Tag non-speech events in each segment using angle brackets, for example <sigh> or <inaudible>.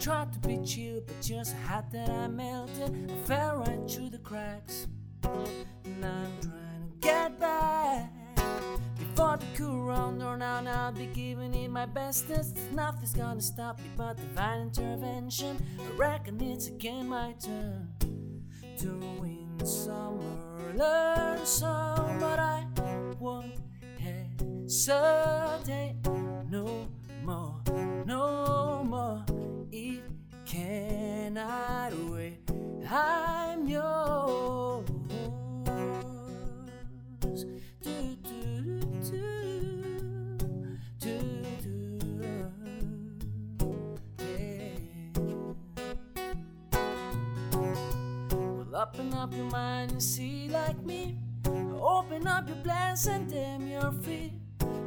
tried to be chill, but so hot that I melted. I fell right through the cracks. And I'm trying to get back. Before the cool round run out, I'll be giving it my bestest. Nothing's gonna stop me but divine intervention. I reckon it's again my turn to win some or learn some, but I won't hesitate up your mind and see like me. Open up your plans and damn, you're free.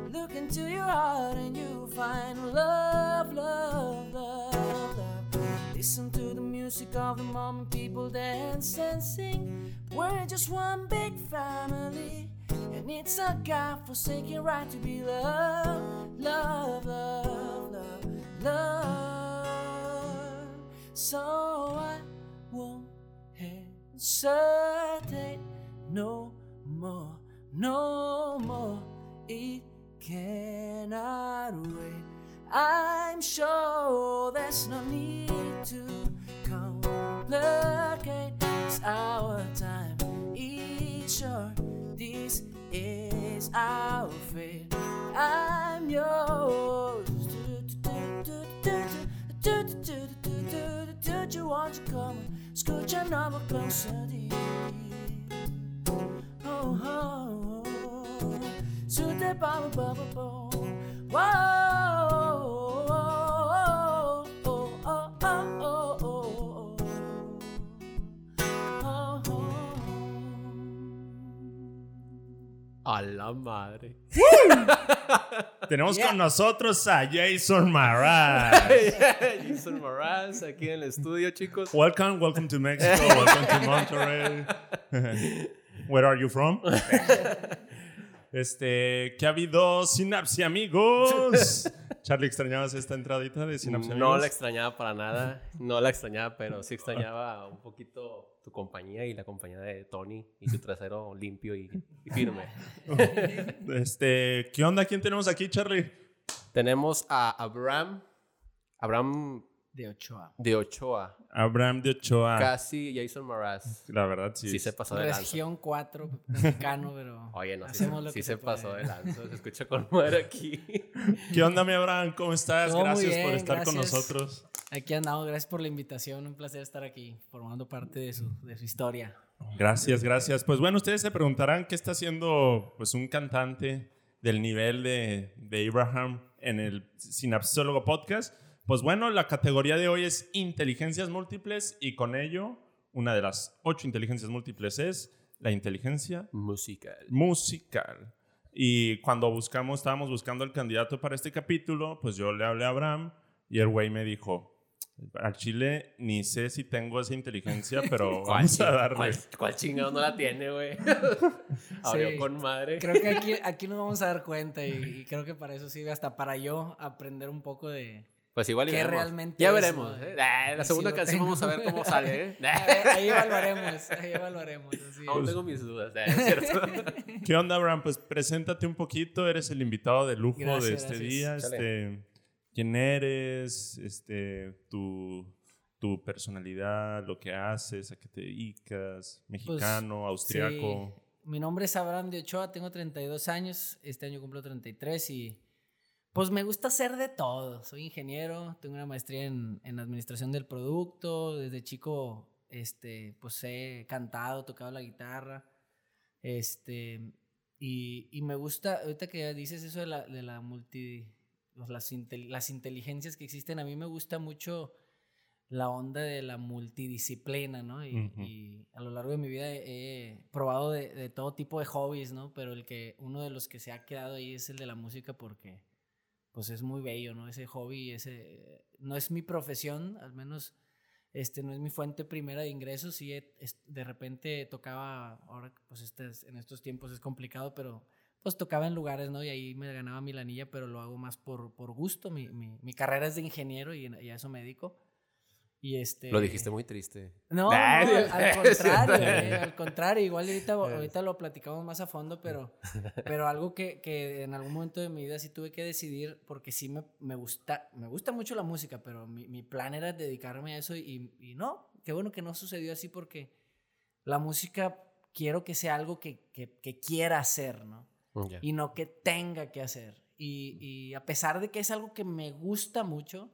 Look into your heart and you'll find love, love, love, love. Listen to the music of the moment, people dance and sing. We're just one big family, and it's a God-forsaken right to be loved, love, love, love, love. So I hesitate no more, no more. It cannot wait. I'm sure there's no need to complicate. It's our time, each short. This is our fate. I'm yours. Do you want to come? Escucha, no vou conseguir. Oh, oh, oh. Sute, pa, pa, pa, pa. Whoa. A la madre. <laughs> Tenemos con nosotros a Jason Maraz. <laughs> Jason Mraz aquí en el estudio, chicos. welcome, welcome to Mexico, welcome to Monterrey. <laughs> Where are you from? Este, ¿qué ha habido? Sinapsia, amigos. Charlie, ¿extrañabas esta entradita de Sinapsia, No amigos? la extrañaba para nada. No la extrañaba, pero sí extrañaba un poquito tu compañía y la compañía de Tony y tu trasero <laughs> limpio y, y firme. Este, ¿qué onda? ¿Quién tenemos aquí, Charlie? Tenemos a Abraham. Abraham De Ochoa. de Ochoa. Abraham de Ochoa. Casi Jason Mraz. La verdad, sí. Sí se pasó de lanza. Región 4, mexicano, pero. Oye, no, sí, hacemos lo sí que se, pasó de lanza. Se escucha con madre aquí. ¿Qué onda, mi Abraham? ¿Cómo estás? Todo muy gracias por estar con nosotros. Aquí andamos, gracias por la invitación. Un placer estar aquí, formando parte de su, de su historia. Gracias, gracias. Pues bueno, ustedes se preguntarán qué está haciendo pues, un cantante del nivel de, de Abraham en el Sinapsólogo Podcast. Pues bueno, la categoría de hoy es inteligencias múltiples y con ello una de las ocho inteligencias múltiples es la inteligencia Musical. musical. Y cuando buscamos, estábamos buscando el candidato para este capítulo, pues yo le hablé a Abraham y el güey me dijo, al chile ni sé si tengo esa inteligencia, <laughs> pero vamos a darle. ¿Cuál, cuál chingado no la tiene, güey? <laughs> Abrió Sí. con madre. Creo que aquí, <laughs> aquí nos vamos a dar cuenta y, y creo que para eso sirve hasta para yo aprender un poco de... Pues igual y ¿Qué vemos. realmente Ya es, veremos. ¿eh? La Sí segunda canción tengo. vamos a ver cómo sale. ¿eh? <laughs> A ver, ahí evaluaremos, ahí evaluaremos. así Aún tengo mis dudas. ¿eh? ¿Es cierto? <laughs> ¿Qué onda, Abraham? Pues preséntate un poquito, eres el invitado de lujo de este gracias. día. Chale. Este, ¿Quién eres? Este, tu, tu personalidad, lo que haces, a qué te dedicas, mexicano, austriaco. Pues, Sí. Mi nombre es Abraham de Ochoa, tengo 32 años, este año cumplo 33 y pues me gusta hacer de todo. Soy ingeniero, tengo una maestría en, en administración del producto, desde chico este, pues he cantado, tocado la guitarra, este, y, y me gusta, ahorita que dices eso de la, de la multi, los- las, intel- las inteligencias que existen, a mí me gusta mucho la onda de la multidisciplina, ¿no? Y, y a lo largo de mi vida he, he probado de, de todo tipo de hobbies, ¿no? Pero el que, uno de los que se ha quedado ahí es el de la música porque, pues es muy bello, ¿no? Ese hobby, ese, no es mi profesión, al menos, este, no es mi fuente primera de ingresos, sí, de repente tocaba, ahora, pues este, es- en estos tiempos es complicado, pero pues tocaba en lugares, ¿no? Y ahí me ganaba mi lanilla, pero lo hago más por, por gusto. Mi, mi, mi carrera es de ingeniero y, y a eso me dedico. Y este... Lo dijiste muy triste. No, no, Nah, al, <laughs> contrario, eh, al contrario. Igual ahorita, <laughs> ahorita lo platicamos más a fondo, pero, <laughs> pero algo que, que en algún momento de mi vida sí tuve que decidir, porque sí me, me gusta, me gusta mucho la música, pero mi, mi plan era dedicarme a eso y, y no, qué bueno que no sucedió así porque la música quiero que sea algo que, que, que quiera hacer, ¿no? Ya. y no que tenga que hacer. Y, y a pesar de que es algo que me gusta mucho,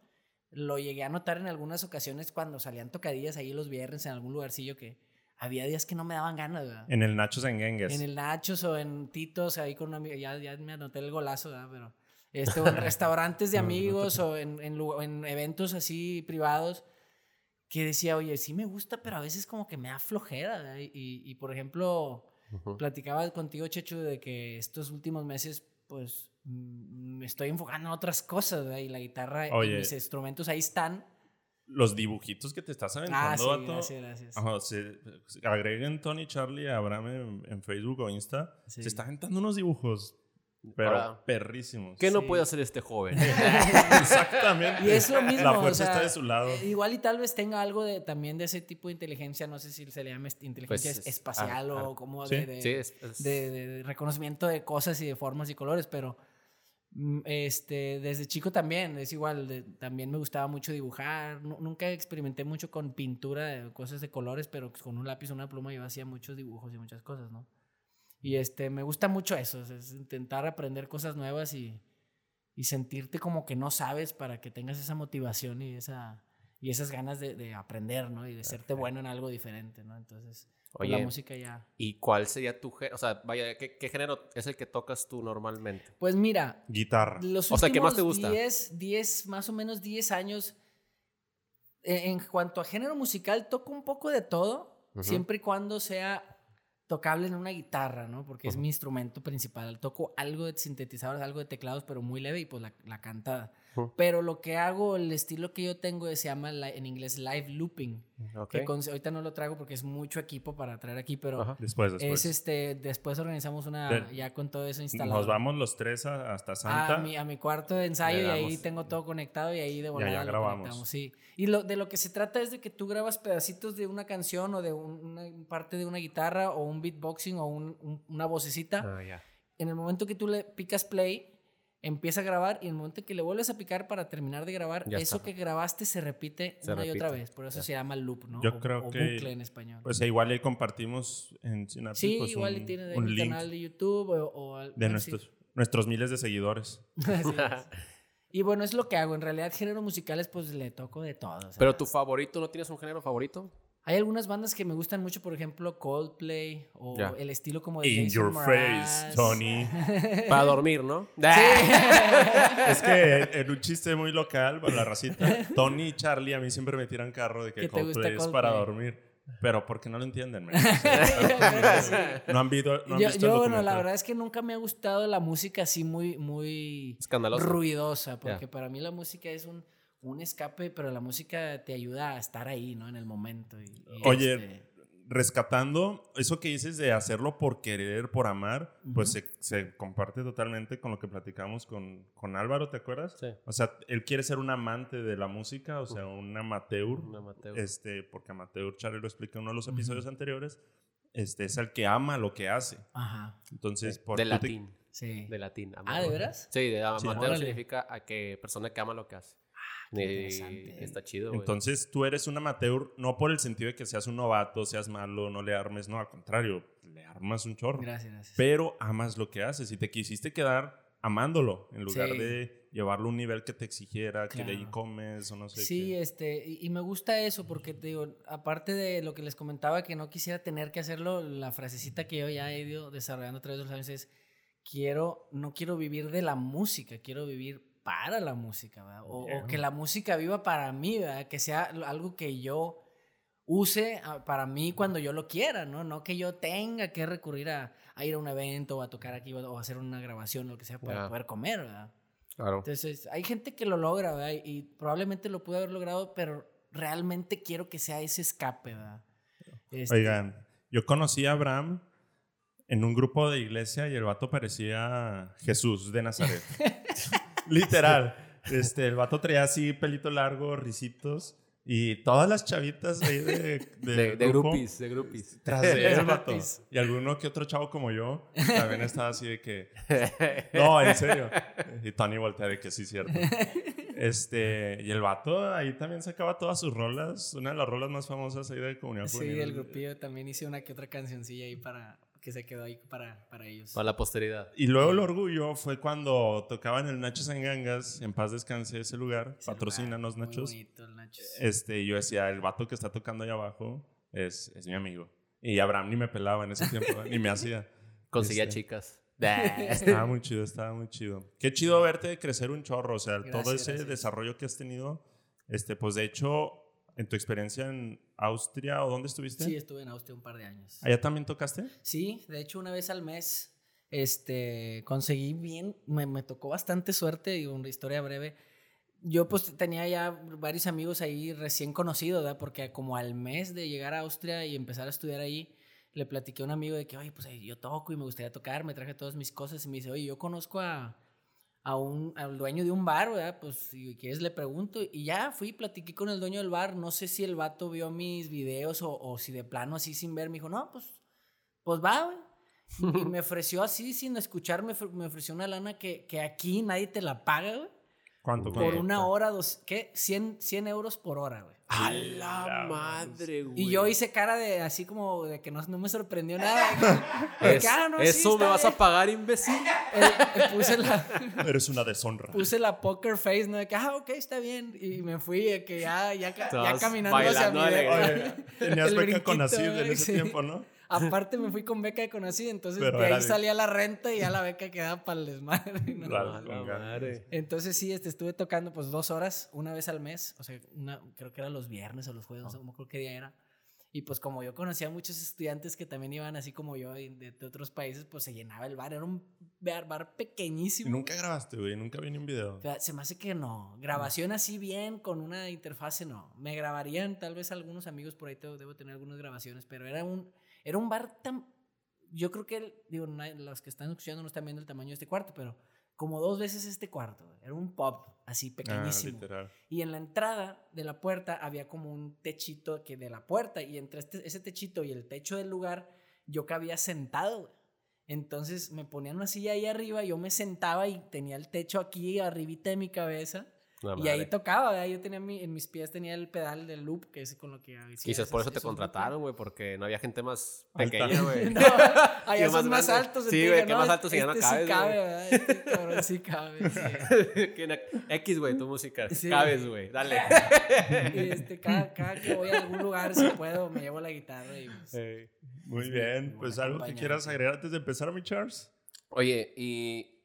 lo llegué a notar en algunas ocasiones cuando salían tocadillas ahí los viernes en algún lugarcillo que había días que no me daban ganas, ¿verdad? En el Nachos en Gengues. En el Nachos o en Titos, ahí con un amigo, ya, ya me anoté el golazo, ¿verdad? Pero este, o en <laughs> restaurantes de No, no te amigos o en, en, en eventos así privados, que decía, oye, sí me gusta, pero a veces como que me da flojera. Y, y, por ejemplo, Ujú. platicaba contigo, Checho, de que estos últimos meses, pues, mm, me estoy enfocando en otras cosas, ¿verdad? Y la guitarra Oye. y mis instrumentos ahí están. Los dibujitos que te estás Ah, aventando, sí, vato. gracias, gracias. Ajá, se- se- agreguen Tony, Charlie, a Abraham en, en Facebook o Insta. Sí. Se está aventando unos dibujos, pero Ahora, perrísimos. ¿Qué no Sí. puede hacer este joven? <laughs> <laughs> Exactamente. Y es lo mismo, La o fuerza sea, está de su lado. Igual y tal vez tenga algo de, también de ese tipo de inteligencia, no sé si se le llama inteligencia Pues, es- espacial ah, o como sí. de, de- sí, es, es- de- de reconocimiento de cosas y de formas y colores, pero mm, este, desde chico también, es igual, de- también me gustaba mucho dibujar, Nu- nunca experimenté mucho con pintura de cosas de colores, pero con un lápiz o una pluma yo hacía muchos dibujos y muchas cosas, ¿no? Y este, me gusta mucho eso, es- intentar aprender cosas nuevas y, y sentirte como que no sabes para que tengas esa motivación y, esa, y esas ganas de, de aprender, ¿no? Y de serte bueno en algo diferente, ¿no? Entonces, pues, la Oye. música ya... ¿Y cuál sería tu género? O sea, vaya, ¿qué, qué género es el que tocas tú normalmente? Pues mira, Guitarra. los O sea, ¿qué más te gusta? 10, 10, más o menos 10 años, eh, en cuanto a género musical, toco un poco de todo, siempre y cuando sea tocable en una guitarra, ¿no? Porque es mi instrumento principal. Toco algo de sintetizadores, algo de teclados, pero muy leve y pues la, la Pero lo que hago, el estilo que yo tengo se llama en inglés live looping. Ok. Que con- ahorita no lo traigo porque es mucho equipo para traer aquí, pero Ajá. Después, después. es este, después organizamos una, De- ya con todo eso instalado. Nos vamos los tres a- hasta Santa. A mi, a mi cuarto de ensayo y ahí tengo todo conectado y ahí de volada allá lo grabamos. sí. Y lo, de lo que se trata es de que tú grabas pedacitos de una canción o de un- una parte de una guitarra o un beatboxing o un- un- una vocecita. Ah, ya. En el momento que tú le picas play, empieza a grabar y en el momento que le vuelves a picar para terminar de grabar, Ya eso está. que grabaste se repite Se una y otra vez. Por eso ya. se llama loop, ¿no? Yo O- creo o que- bucle en español. Pues igual ahí compartimos en Synapsis sí, pues, igual un, ahí un mi link canal de YouTube o, o al- de sí. nuestros, miles de seguidores. <laughs> Así es. <laughs> Y bueno, es lo que hago. En realidad, géneros musicales, pues le toco de todo. sea, Pero tu favorito, ¿no tienes un género favorito? Hay algunas bandas que me gustan mucho, por ejemplo, Coldplay o el estilo como de In Jason your Mraz. face, Tony. <laughs> Para dormir, ¿no? <laughs> es que en un chiste muy local, para la racita, Tony y Charlie a mí siempre me tiran carro de que gusta Coldplay es para Coldplay. dormir. Pero porque no lo entienden, <laughs> man. No han, visto, no han yo, visto el yo, bueno, la verdad es que nunca me ha gustado la música así muy, muy ruidosa, porque para mí la música es un, un escape, pero la música te ayuda a estar ahí, ¿no? En el momento. y- y, Oye, este, rescatando eso que dices de hacerlo por querer, por amar, pues se, se comparte totalmente con lo que platicamos con, con Álvaro, ¿te acuerdas? Sí. O sea, él quiere ser un amante de la música, o sea, un amateur. Un amateur. Este, porque amateur, Charlie lo explica en uno de los episodios anteriores, este, es el que ama lo que hace. Ajá, Entonces, por de te- latín. sí. De latín. Ah. ¿de veras? Sí, de amateur significa a que persona que ama lo que hace. Interesante. está chido, güey. Entonces, tú eres un amateur no por el sentido de que seas un novato, seas malo, no le armes, no, al contrario, le armas un chorro. Gracias, gracias. Pero amas lo que haces y te quisiste quedar amándolo en lugar Sí. de llevarlo a un nivel que te exigiera, que de ahí comes o no sé Sí, qué. este, y, y me gusta eso porque te digo, aparte de lo que les comentaba que no quisiera tener que hacerlo, la frasecita que yo ya he ido desarrollando a través de los años es quiero, no quiero vivir de la música, quiero vivir para la música, ¿verdad? O, o Bien. que la música viva para mí, ¿verdad? Que sea algo que yo use ah, para mí cuando yo lo quiera, ¿no? No que yo tenga que recurrir a, a ir a un evento o a tocar aquí o a hacer una grabación, lo que sea, para Ya. poder comer, ¿verdad? Claro. Entonces, hay gente que lo logra, ¿verdad? Y probablemente lo pude haber logrado, pero realmente quiero que sea ese escape, ¿verdad? Este, Oigan, yo conocí a Abraham en un grupo de iglesia y el vato parecía Jesús de Nazaret. <laughs> <laughs> Literal. Este, el vato traía así pelito largo, risitos. Y todas las chavitas ahí de, <laughs> de, De, de grupo, groupies, de groupies. Tras de él, <laughs> vato. Groupies. Y alguno que otro chavo como yo también estaba así de que. No, en serio. Y Tony voltea de que sí, cierto. Este, y el vato ahí también sacaba todas sus rolas. Una de las rolas más famosas ahí de Comunidad Sí, Juvenil. el grupillo también hice una que otra cancioncilla ahí para que se quedó ahí para, para ellos. Para la posteridad. Y luego el orgullo fue cuando tocaban el Nachos en Gangas. En paz descanse ese lugar. Ese Patrocínanos, lugar, Nachos. Muy bonito el Nachos. Este, y yo decía, el vato que está tocando ahí abajo es, es mi amigo. Y Abraham ni me pelaba en ese tiempo, <laughs> ni me hacía. Conseguía Este, chicas. <laughs> Estaba muy chido, estaba muy chido. Qué chido verte crecer un chorro, o sea, todo Gracias, ese gracias. desarrollo que has tenido. Este, pues de hecho, en tu experiencia en Austria o dónde estuviste? Sí, estuve en Austria un par de años. ¿Allá también tocaste? Sí, de hecho una vez al mes este, conseguí bien, me, me tocó bastante suerte y una historia breve. Yo pues tenía ya varios amigos ahí recién conocidos, ¿verdad? Porque como al mes de llegar a Austria y empezar a estudiar ahí, le platiqué a un amigo de que, oye, pues ahí yo toco y me gustaría tocar, me traje todas mis cosas y me dice, oye, yo conozco a, a un, al dueño de un bar, ¿verdad? Pues si quieres le pregunto. Y ya fui, platiqué con el dueño del bar. No sé si el vato vio mis videos o, o si de plano así sin ver me dijo, no, pues, pues va, güey. <laughs> Y me ofreció así, sin escuchar, me, ofre- me ofreció una lana que, que aquí nadie te la paga, güey. ¿Cuánto? Por cuánto? una hora, dos, ¿qué? 100, 100 euros por hora, güey. ¡A la madre, güey! Y yo hice cara de así como de que no, no me sorprendió nada. Es- "Ah, no, sí, ¿Eso me vas a bien". pagar, imbécil? Eh, eh, puse la, <laughs> Eres una deshonra. puse la poker face, ¿no? De que, ah, ok, está bien. Y me fui, de que ya, ya, ya caminando hacia. Oye, tenías <laughs> beca con Acid en ese sí. tiempo, ¿no? Aparte me fui con beca de conocido, entonces Pero de ahí de- salía la renta y ya la beca quedaba para el desmadre. ¿no? Claro, ¡A la con ganas. madre! Entonces sí, este, estuve tocando pues dos horas, una vez al mes, o sea, una- creo que era los viernes o los jueves, no sé cómo creo qué día era. Y pues como yo conocía a muchos estudiantes que también iban así como yo de, de otros países, pues se llenaba el bar, era un bar, bar Y pequeñísimo. nunca grabaste, güey. Nunca vi ni un video. O sea, Se me hace que no. Grabación así bien, con una interfase, no. Me grabarían tal vez algunos amigos por ahí, tengo- debo tener algunas grabaciones, pero era un, era un bar tan... Yo creo que, el- digo, los que están escuchando no están viendo el tamaño de este cuarto, pero como dos veces este cuarto. Era un pub así Ah, pequeñísimo. y en la entrada de la puerta había como un techito que de la puerta, y entre este- ese techito y el techo del lugar, yo cabía sentado. Entonces me ponían una silla ahí arriba, yo me sentaba y tenía el techo aquí arribita de mi cabeza. La Y ahí tocaba, ¿verdad? yo tenía mi- en mis pies tenía el pedal del loop, que es con lo que hacía Quizás esos- por eso te esos contrataron, güey, porque no había gente más pequeña, güey. <laughs> No, allá Yo más más altos. Sí, güey, que más altos ya no este cabes, sí güey. cabe, ¿verdad? Este cabrón sí cabe. sí. <laughs> X, güey, tu música. Sí. Cabes, güey. Dale. <laughs> Y este, cada, cada que voy a algún lugar, si puedo, me llevo la guitarra y pues, Muy bien. Pues algo que quieras agregar antes de empezar, mi Charles. Oye, y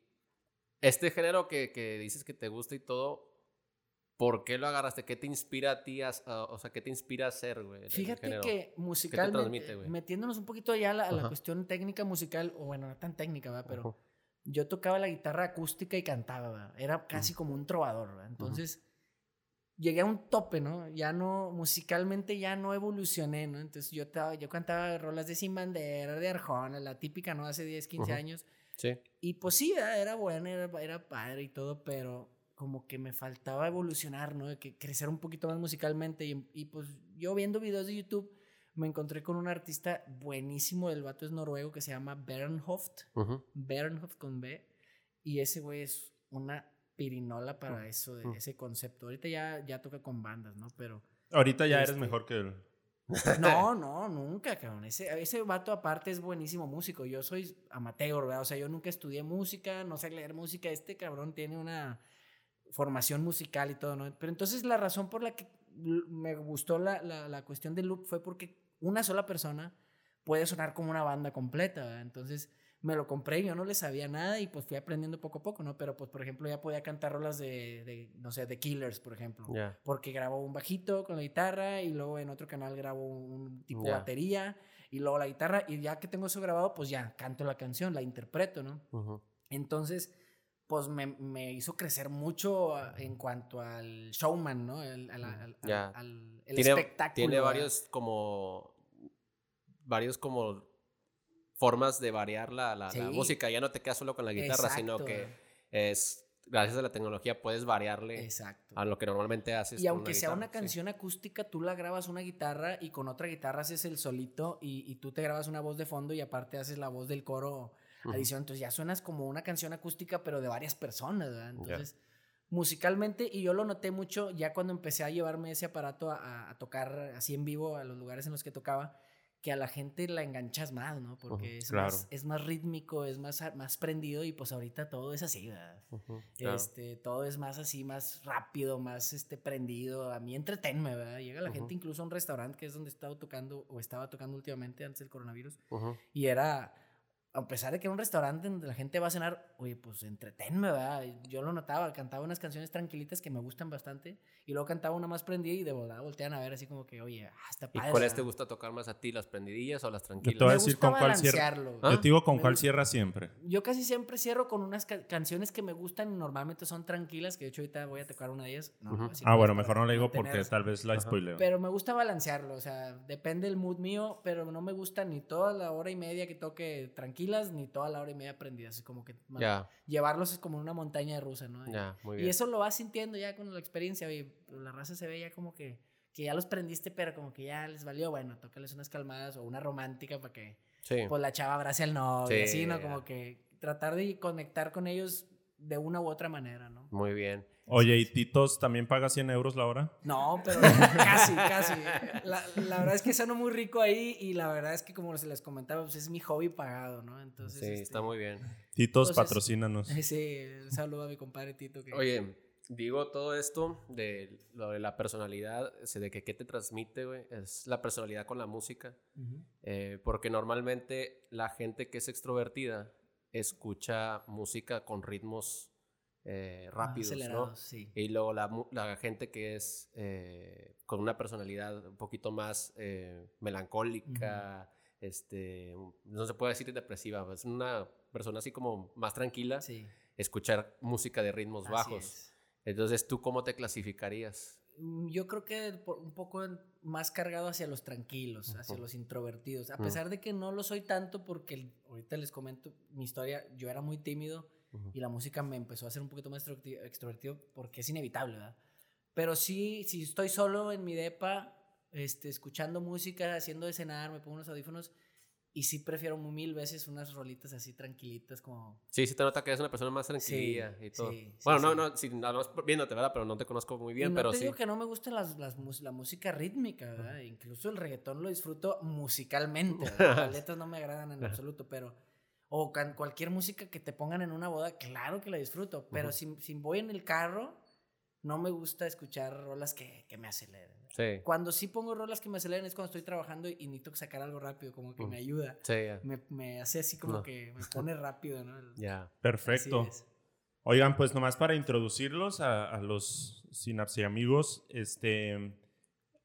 este género que, que dices que te gusta y todo, ¿por qué lo agarraste? ¿Qué te inspira a ti? a- a- o sea, ¿qué te inspira a hacer, güey? Fíjate que musicalmente, metiéndonos un poquito ya a la, a la cuestión técnica musical, o bueno, no tan técnica, ¿verdad? pero yo tocaba la guitarra acústica y cantaba, ¿verdad? era casi como un trovador, ¿verdad? entonces llegué a un tope, ¿no? Ya no, musicalmente ya no evolucioné, ¿no? Entonces yo, yo cantaba rolas de Sin Bandera, de Arjona, la típica, ¿no? Hace 10, 15 Ujú. años. Sí. Y pues sí, ¿verdad? era buena, era, era padre y todo, pero como que me faltaba evolucionar, ¿no? De que crecer un poquito más musicalmente. Y, y, pues yo viendo videos de YouTube me encontré con un artista buenísimo, el vato es noruego, que se llama Bernhoft, Ujú. Bernhoft con B. Y ese güey es una pirinola para eso, de Mm. ese concepto. Ahorita ya, ya toca con bandas, ¿no? Pero Ahorita ya eres Este- mejor que él. <laughs> no, no, nunca, cabrón. Ese, ese vato aparte es buenísimo músico. Yo soy amateur, ¿verdad? O sea, yo nunca estudié música, no sé leer música. Este cabrón tiene una formación musical y todo, ¿no? Pero entonces la razón por la que me gustó la, la, la cuestión del loop fue porque una sola persona puede sonar como una banda completa, ¿verdad? Entonces me lo compré, yo no le sabía nada y pues fui aprendiendo poco a poco, ¿no? Pero pues por ejemplo ya podía cantar rolas de, de no sé, de Killers, por ejemplo porque grabó un bajito con la guitarra y luego en otro canal grabó un tipo Ya. batería y luego la guitarra y ya que tengo eso grabado pues ya canto la canción, la interpreto, ¿no? Entonces pues me, me hizo crecer mucho ah, en cuanto al showman, ¿no? El, al, al- al- Ya. al- el tiene, espectáculo. tiene ¿verdad? varios como varios como formas de variar la, la- la música. Ya no te quedas solo con la guitarra, sino que es gracias a la tecnología puedes variarle Exacto. a lo que normalmente haces. Y con aunque una sea una sí. canción acústica, tú la grabas una guitarra y con otra guitarra haces el solito y, y tú te grabas una voz de fondo y aparte haces la voz del coro Adición. Entonces ya suenas como una canción acústica, pero de varias personas, ¿verdad? Entonces, musicalmente, y yo lo noté mucho ya cuando empecé a llevarme ese aparato a, a tocar así en vivo a los lugares en los que tocaba, que a la gente la enganchas más, ¿no? Porque Ujú, es, claro. más, es más rítmico, es más, más prendido y pues ahorita todo es así, ¿verdad? Ujú, claro. Este, todo es más así, más rápido, más este, prendido. A mí entretenme, ¿verdad? Llega la Ujú. gente incluso a un restaurante que es donde he estado tocando o estaba tocando últimamente antes del coronavirus. Y era, a pesar de que era un restaurante donde la gente va a cenar, oye, pues entretenme, ¿verdad? Yo lo notaba, cantaba unas canciones tranquilitas que me gustan bastante y luego cantaba una más prendida y de volada voltean a ver así como que, oye, ah, está ¿Y padre. cuáles te gusta tocar más a ti, las prendidillas o las te voy a tranquilas? Decir con cuál cierra. ¿Ah? Yo te digo con Me cuál cierra siempre. Yo casi siempre cierro con unas ca- canciones que me gustan y normalmente son tranquilas, que de hecho ahorita voy a tocar una de ellas. No, Ujú. así Ah, bueno, mejor no le digo mantener- porque tal vez la Ajá. spoileo. Pero me gusta balancearlo, o sea, depende del mood mío, pero no me gusta ni toda la hora y media que toque tranquilas, ni toda la hora y media prendidas. Es como que llevarlos es como una montaña rusa, ¿no? muy y eso lo vas sintiendo ya con la experiencia, oye, la raza se ve ya como que, que ya los prendiste, pero como que ya les valió, bueno, tócales unas calmadas o una romántica para que Sí. pues la chava abrace al novio, Sí, así, ¿no? Como que tratar de conectar con ellos de una u otra manera, ¿no? Muy bien. Oye, ¿y Titos también paga 100 euros la hora? No, pero <laughs> casi, casi. La, la verdad es que suena muy rico ahí y la verdad es que como se les comentaba, pues es mi hobby pagado, ¿no? Entonces, sí, este, está muy bien. Titos, Entonces- patrocínanos. <laughs> Sí, un saludo a mi compadre Tito. Que, Oye, digo todo esto de lo de la personalidad, de que qué te transmite, güey, es la personalidad con la música. Eh, porque normalmente la gente que es extrovertida escucha música con ritmos eh, Más rápidos, ¿no? sí. Y luego la, gente que es eh, con una personalidad un poquito más eh, melancólica, este, no se puede decir depresiva, es una persona así como más tranquila, Sí, escuchar música de ritmos así bajos. es. Entonces, ¿tú cómo te clasificarías? Mm, Yo creo que un poco más cargado hacia los tranquilos, hacia los introvertidos. A pesar de que no lo soy tanto, porque ahorita les comento mi historia, yo era muy tímido Ujú. y la música me empezó a hacer un poquito más extroverti- extrovertido porque es inevitable, ¿verdad? Pero sí, si estoy solo en mi depa, este, escuchando música, haciendo de cenar, me pongo unos audífonos y sí prefiero mil veces unas rolitas así tranquilitas como... Sí, sí te nota que eres una persona más tranquila Sí, y todo. sí, sí, bueno, no, no, sí, nada más viéndote, ¿verdad? Pero no te conozco muy bien, no pero te digo que no me gusta las, las la música rítmica, ¿verdad? Incluso el reggaetón lo disfruto musicalmente. <laughs> Las letras no me agradan en absoluto, pero... O cualquier música que te pongan en una boda, claro que la disfruto. Pero si, si voy en el carro, no me gusta escuchar rolas que, que me aceleren. Sí, Cuando sí pongo rolas que me aceleren es cuando estoy trabajando y, necesito sacar algo rápido, como que Ujú. me ayuda. sí, ya. Me, me hace así como No. que me pone rápido, ¿no? Ya. Perfecto. así es. Oigan, pues nomás para introducirlos a, a los Synapse amigos, este,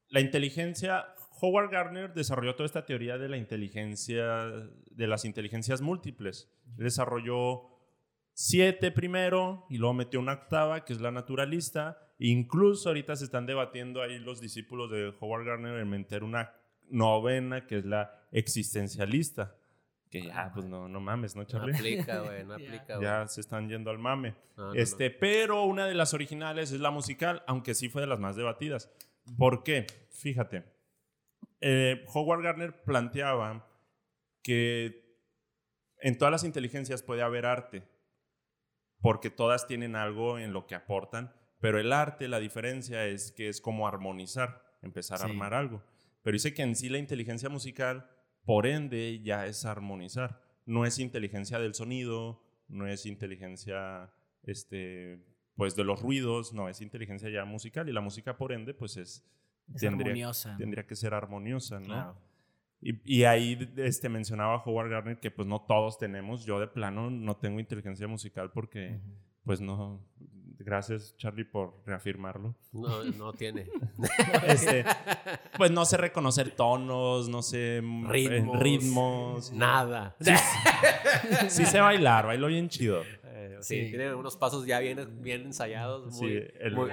la inteligencia, Howard Gardner desarrolló toda esta teoría de la inteligencia, de las inteligencias múltiples. Él desarrolló siete primero y luego metió una octava, que es la naturalista. Incluso ahorita se están debatiendo ahí los discípulos de Howard Gardner en meter una novena, que es la existencialista. Que ya, pues no, no mames, ¿no, No Charlie? aplica, <laughs> güey, no Ya. aplica, güey. Ya se están yendo al mame. No, no, no. este, pero una de las originales es la musical, aunque sí fue de las más debatidas. ¿Por qué? Fíjate. eh, Howard Gardner planteaba que en todas las inteligencias puede haber arte, porque todas tienen algo en lo que aportan, pero el arte, la diferencia es que es como armonizar, empezar Sí. a armar algo. Pero dice que en sí la inteligencia musical, por ende, ya es armonizar. No es inteligencia del sonido, no es inteligencia este, pues de los ruidos, no, es inteligencia ya musical y la música, por ende, pues es, Es tendría, armoniosa. tendría que ser armoniosa, ¿no? Claro. Y, y ahí este, mencionaba Howard Gardner que pues no todos tenemos, yo de plano no tengo inteligencia musical porque Ujú. pues no, gracias Charlie por reafirmarlo. No, no tiene. <laughs> Este, pues no sé reconocer tonos, no sé eh, Ritmos. ritmos. Nada. Sí sé bailar, bailo bien chido. Eh, sí, Sí. tiene unos pasos ya bien, bien ensayados. Sí, Muy, el- muy-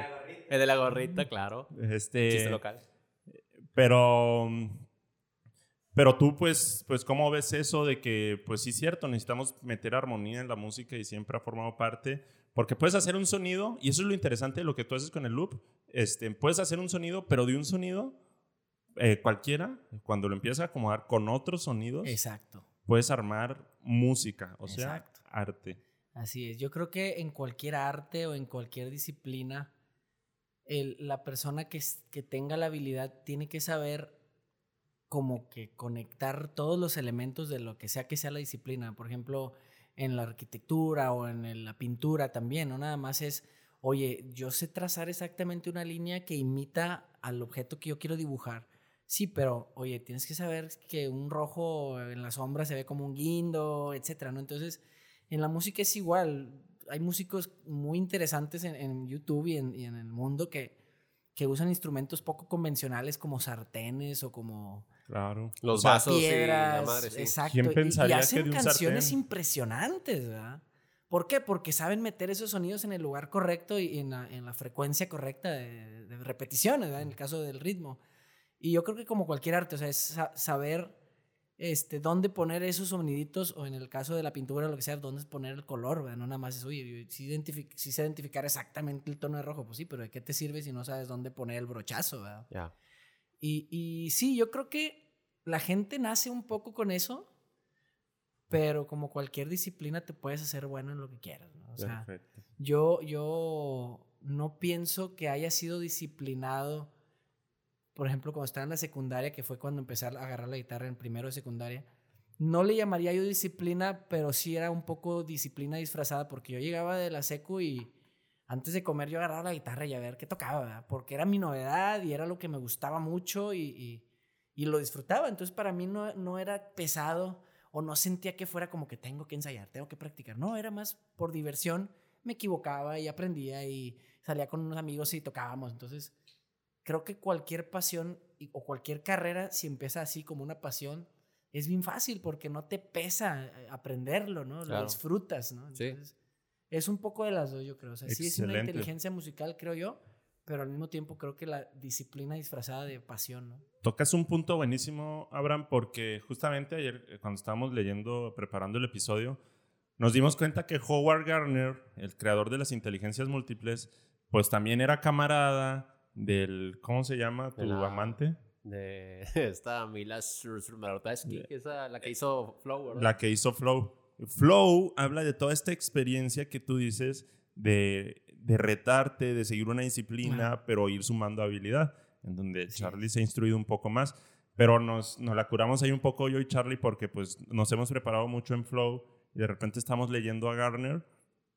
el de la gorrita, claro. Este, Chiste local. Pero, Pero tú, pues, pues, ¿cómo ves eso de que, pues sí, cierto, necesitamos meter armonía en la música y siempre ha formado parte? Porque puedes hacer un sonido, y eso es lo interesante de lo que tú haces con el loop. Este, puedes hacer un sonido, pero de un sonido eh, cualquiera, cuando lo empiezas a acomodar con otros sonidos, Exacto. puedes armar música, o sea, Exacto. arte. Así es. Yo creo que en cualquier arte o en cualquier disciplina, el- la persona que, que tenga la habilidad tiene que saber como que conectar todos los elementos de lo que sea que sea la disciplina. Por ejemplo, en la arquitectura o en la pintura también, no nada más es, oye, yo sé trazar exactamente una línea que imita al objeto que yo quiero dibujar. Sí, pero oye, tienes que saber que un rojo en la sombra se ve como un guindo, etcétera, ¿no? Entonces, en la música es igual. Hay músicos muy interesantes en, en YouTube y en, y en el mundo que, que usan instrumentos poco convencionales como sartenes o como Claro. Los vasos y la piedras. madre, sí. Exacto. ¿Quién y- y, pensaría que hacen de un canciones sartén? impresionantes, ¿verdad? ¿Por qué? Porque saben meter esos sonidos en el lugar correcto y en la, en la frecuencia correcta de, de repeticiones, ¿verdad? En el caso del ritmo. Y yo creo que como cualquier arte, o sea, es sa- saber este, dónde poner esos soniditos, o en el caso de la pintura o lo que sea, dónde poner el color, ¿verdad? No nada más es, oye, sí, identific- sé identificar exactamente el tono de rojo, pues sí, pero ¿de qué te sirve si no sabes dónde poner el brochazo, ¿verdad? Ya. Y, y sí, yo creo que la gente nace un poco con eso, pero como cualquier disciplina te puedes hacer bueno en lo que quieras, ¿no? O sea, Perfecto. yo, yo no pienso que haya sido disciplinado, por ejemplo, cuando estaba en la secundaria, que fue cuando empecé a agarrar la guitarra en primero de secundaria, no le llamaría yo disciplina, pero sí era un poco disciplina disfrazada, porque yo llegaba de la secu y antes de comer yo agarraba la guitarra y a ver qué tocaba, porque era mi novedad y era lo que me gustaba mucho y, y- y lo disfrutaba. Entonces para mí no, no era pesado o no sentía que fuera como que tengo que ensayar, tengo que practicar. No, era más por diversión. Me equivocaba y aprendía y salía con unos amigos y tocábamos. Entonces creo que cualquier pasión y- o cualquier carrera, si empieza así como una pasión, es bien fácil porque no te pesa eh, aprenderlo, ¿no? Lo Claro. disfrutas, ¿no? Sí. Entonces, es un poco de las dos, yo creo. O sea, sí es una Excelente. inteligencia musical, creo yo, pero al mismo tiempo creo que la disciplina disfrazada de pasión, ¿no? Tocas un punto buenísimo, Abraham, porque justamente ayer, eh, cuando estábamos leyendo, preparando el episodio, nos dimos cuenta que Howard Gardner, el creador de las inteligencias múltiples, pues también era camarada del, ¿cómo se llama? Tu la- amante. De <laughs> esta Mila Smarotowski, que es la que hizo Flow, ¿verdad? La que hizo Flow. Flow habla de toda esta experiencia que tú dices de, de retarte, de seguir una disciplina, pero ir sumando habilidad, en donde Sí. Charlie se ha instruido un poco más. Pero nos, nos la curamos ahí un poco yo y Charlie porque pues nos hemos preparado mucho en Flow y de repente estamos leyendo a Garner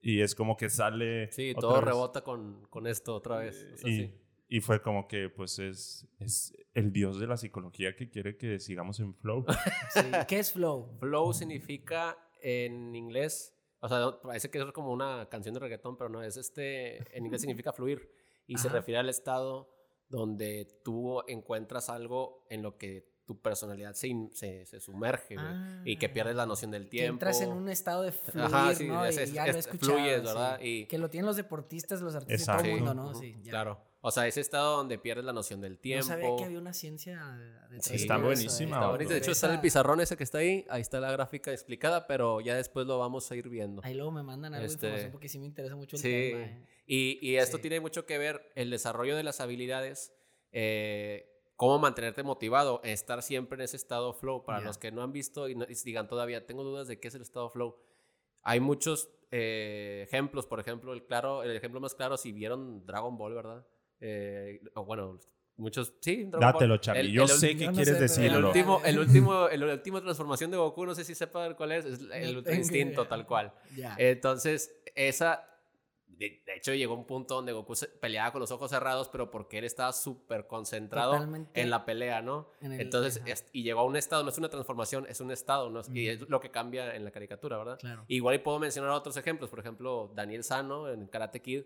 y es como que sale... Sí, todo vez. rebota con, con esto otra vez. o sea, y, sí. Y fue como que pues es, es el dios de la psicología que quiere que sigamos en Flow. <laughs> Sí. ¿Qué es flow? Flow significa en inglés, o sea, parece que es como una canción de reggaetón, pero no, es este, en inglés significa fluir y se Ajá. refiere al estado donde tú encuentras algo en lo que tu personalidad se, in- se, se sumerge güey, y que Ah. pierdes la noción del Que tiempo. entras en un estado de fluir, Ajá, sí, ¿no? es- Y es- ya lo he es- escuchado. fluyes, sí. ¿verdad? Y- Que lo tienen los deportistas, los artistas, todo el mundo, ¿no? Ujú, Sí, ya. Claro. O sea, ese estado donde pierdes la noción del No tiempo. sabía que había una ciencia detrás Sí, de está todo eso, buenísima, ¿eh? Está. De hecho, está en el pizarrón ese que está ahí. Ahí está la gráfica explicada, pero ya después lo vamos a ir viendo. Ahí luego me mandan algo de Este, información porque sí me interesa mucho el Sí, tema. ¿eh? y, y esto Sí. tiene mucho que ver el desarrollo de las habilidades, eh, cómo mantenerte motivado, estar siempre en ese estado flow. Para Ya. los que no han visto y, no- y digan todavía, tengo dudas de qué es el estado flow. Hay muchos eh, ejemplos, por ejemplo, el, claro, el ejemplo más claro, si vieron Dragon Ball, ¿verdad? Eh, o bueno, muchos, sí, Dragon Dátelo, Ball. Charlie. El- yo el sé que no quieres sé, pero- el decirlo. último, el <laughs> último, el último transformación de Goku, no sé si sepan cuál es, es el tengo Instinto, tal cual. Ya. Entonces, esa, de, de hecho, llegó un punto donde Goku se peleaba con los ojos cerrados, pero porque él estaba súper concentrado Totalmente en la pelea, ¿no? en el- Entonces, es- y llegó a un estado, no es una transformación, es un estado, ¿no? y es lo que cambia en la caricatura, ¿verdad? Claro. Igual y puedo mencionar otros ejemplos, por ejemplo, Daniel Sano en Karate Kid,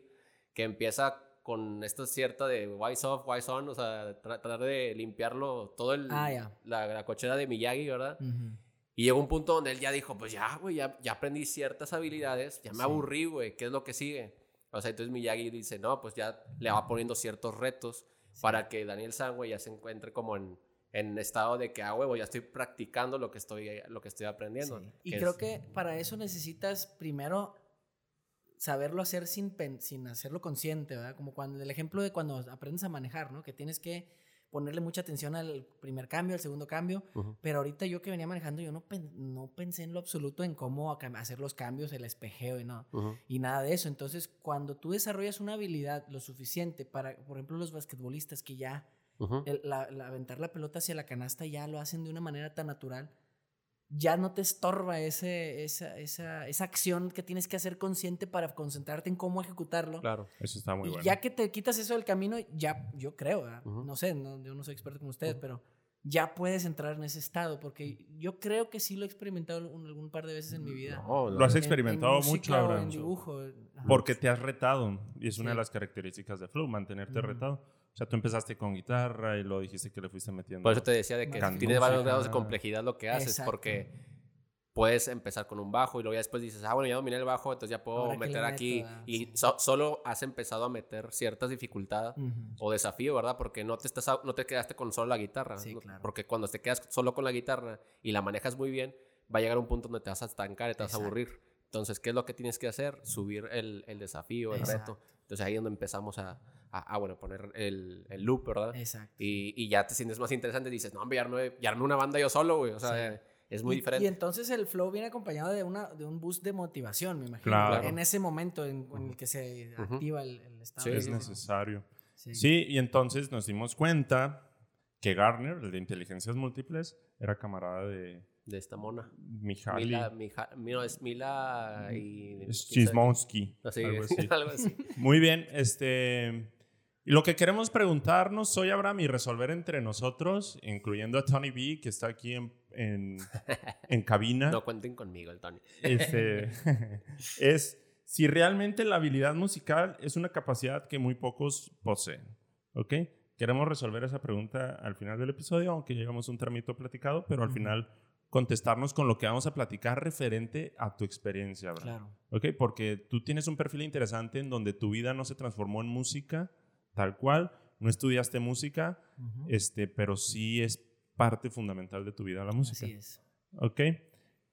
que empieza con esta cierta de wise off, wise on, o sea, tra- tratar de limpiarlo todo el, Ah, ya. la, la cochera de Miyagi, ¿verdad? Ujú. Y llegó un punto donde él ya dijo, pues ya, güey, ya, ya aprendí ciertas habilidades, ya me Sí. aburrí, güey, ¿qué es lo que sigue? O sea, entonces Miyagi dice, no, pues ya le va poniendo ciertos retos para que Daniel San, güey, ya se encuentre como en, en estado de que, ah, huevo, ya estoy practicando lo que estoy, lo que estoy aprendiendo. Sí. Y creo es- que para eso necesitas primero saberlo hacer sin, pen- sin hacerlo consciente, ¿verdad? Como cuando el ejemplo de cuando aprendes a manejar, ¿no? Que tienes que ponerle mucha atención al primer cambio, al segundo cambio, pero ahorita yo que venía manejando, yo no, no pensé en lo absoluto en cómo hacer los cambios, el espejeo y no, y nada de eso. Entonces, cuando tú desarrollas una habilidad lo suficiente para, por ejemplo, los basquetbolistas que ya Ujú. el- la, la- aventar la pelota hacia la canasta ya lo hacen de una manera tan natural, ya no te estorba ese, esa, esa, esa acción que tienes que hacer consciente para concentrarte en cómo ejecutarlo. Claro. Eso está muy y bueno. ya que te quitas eso del camino, ya, yo creo, no sé, no, yo no soy experto como ustedes, pero ya puedes entrar en ese estado, porque yo creo que sí lo he experimentado algún, algún par de veces en mi vida. No, Lo has En- en experimentado mucho. En dibujo. ajá. Porque te has retado. Y es una de las características de Flow, mantenerte retado. O sea, tú empezaste con guitarra y lo dijiste que le fuiste metiendo. Por eso te decía de que Can- tiene varios grados de complejidad lo que haces, Exacto. porque puedes empezar con un bajo y luego ya después dices, ah, bueno, ya dominé el bajo, entonces ya puedo Ahora, ¿qué le meter meto, aquí. ah? Y Sí. so- solo has empezado a meter ciertas dificultades Ujú. o desafío, ¿verdad? Porque no te, estás, no te quedaste con solo la guitarra. Sí, ¿no? claro. Porque cuando te quedas solo con la guitarra y la manejas muy bien, va a llegar un punto donde te vas a estancar y te vas a Exacto. aburrir. Entonces, ¿qué es lo que tienes que hacer? Subir el, el desafío, el Exacto. reto. Entonces ahí es donde empezamos a, a, a, bueno, poner el, el loop, ¿verdad? Exacto. Y, y ya te sientes más interesante. Dices, no, hombre, ya armé, ya armé una banda yo solo, güey. O sea, Sí. es muy y, diferente. Y entonces el flow viene acompañado de, una, de un boost de motivación, me imagino. Claro. En ese momento en, en el que se Ujú. activa el, el estado. Sí, es necesario. Sí. Sí, y entonces nos dimos cuenta que Garner, el de inteligencias múltiples, era camarada de de esta mona. Mihaly Mila, Mija- mi- no, es Mila y... Chismonsky. Así, algo <laughs> así. algo así. Muy bien, este... Y lo que queremos preguntarnos hoy, Abraham, y resolver entre nosotros, incluyendo a Tony B, que está aquí en, en, <laughs> en cabina, No cuenten conmigo, el Tony. este, <laughs> es si realmente la habilidad musical es una capacidad que muy pocos poseen. ¿Ok? Queremos resolver esa pregunta al final del episodio, aunque llegamos a un tramito platicado, pero al final contestarnos con lo que vamos a platicar referente a tu experiencia, Abraham. Claro. ¿Ok? Porque tú tienes un perfil interesante en donde tu vida no se transformó en música tal cual, no estudiaste música, este, pero sí es parte fundamental de tu vida la música. Así es. ¿Ok?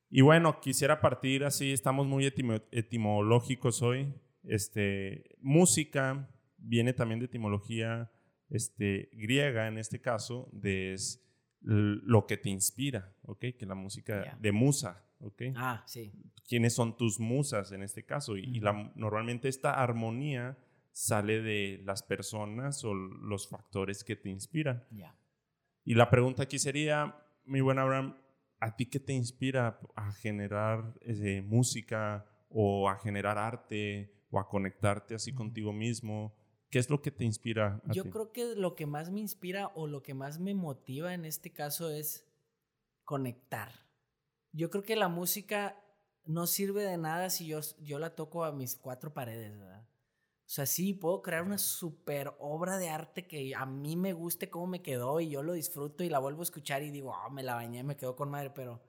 Y bueno, quisiera partir así, estamos muy etimo- etimológicos hoy. Este, música viene también de etimología este, griega, en este caso, de es lo que te inspira, ¿ok? Que la música de musa, ¿ok? Ah, sí. quiénes son tus musas en este caso. Y, y la- normalmente esta armonía sale de las personas o los factores que te inspiran. Y la pregunta aquí sería, mi buen Abraham, ¿a ti qué te inspira a generar eh, música o a generar arte o a conectarte así contigo mismo? ¿Qué es lo que te inspira a Yo ti? creo que lo que más me inspira o lo que más me motiva en este caso es conectar. Yo creo que la música no sirve de nada si yo, yo la toco a mis cuatro paredes, ¿verdad? O sea, sí, puedo crear una super obra de arte que a mí me guste cómo me quedó y yo lo disfruto y la vuelvo a escuchar y digo, ah, me la bañé, me quedó con madre, pero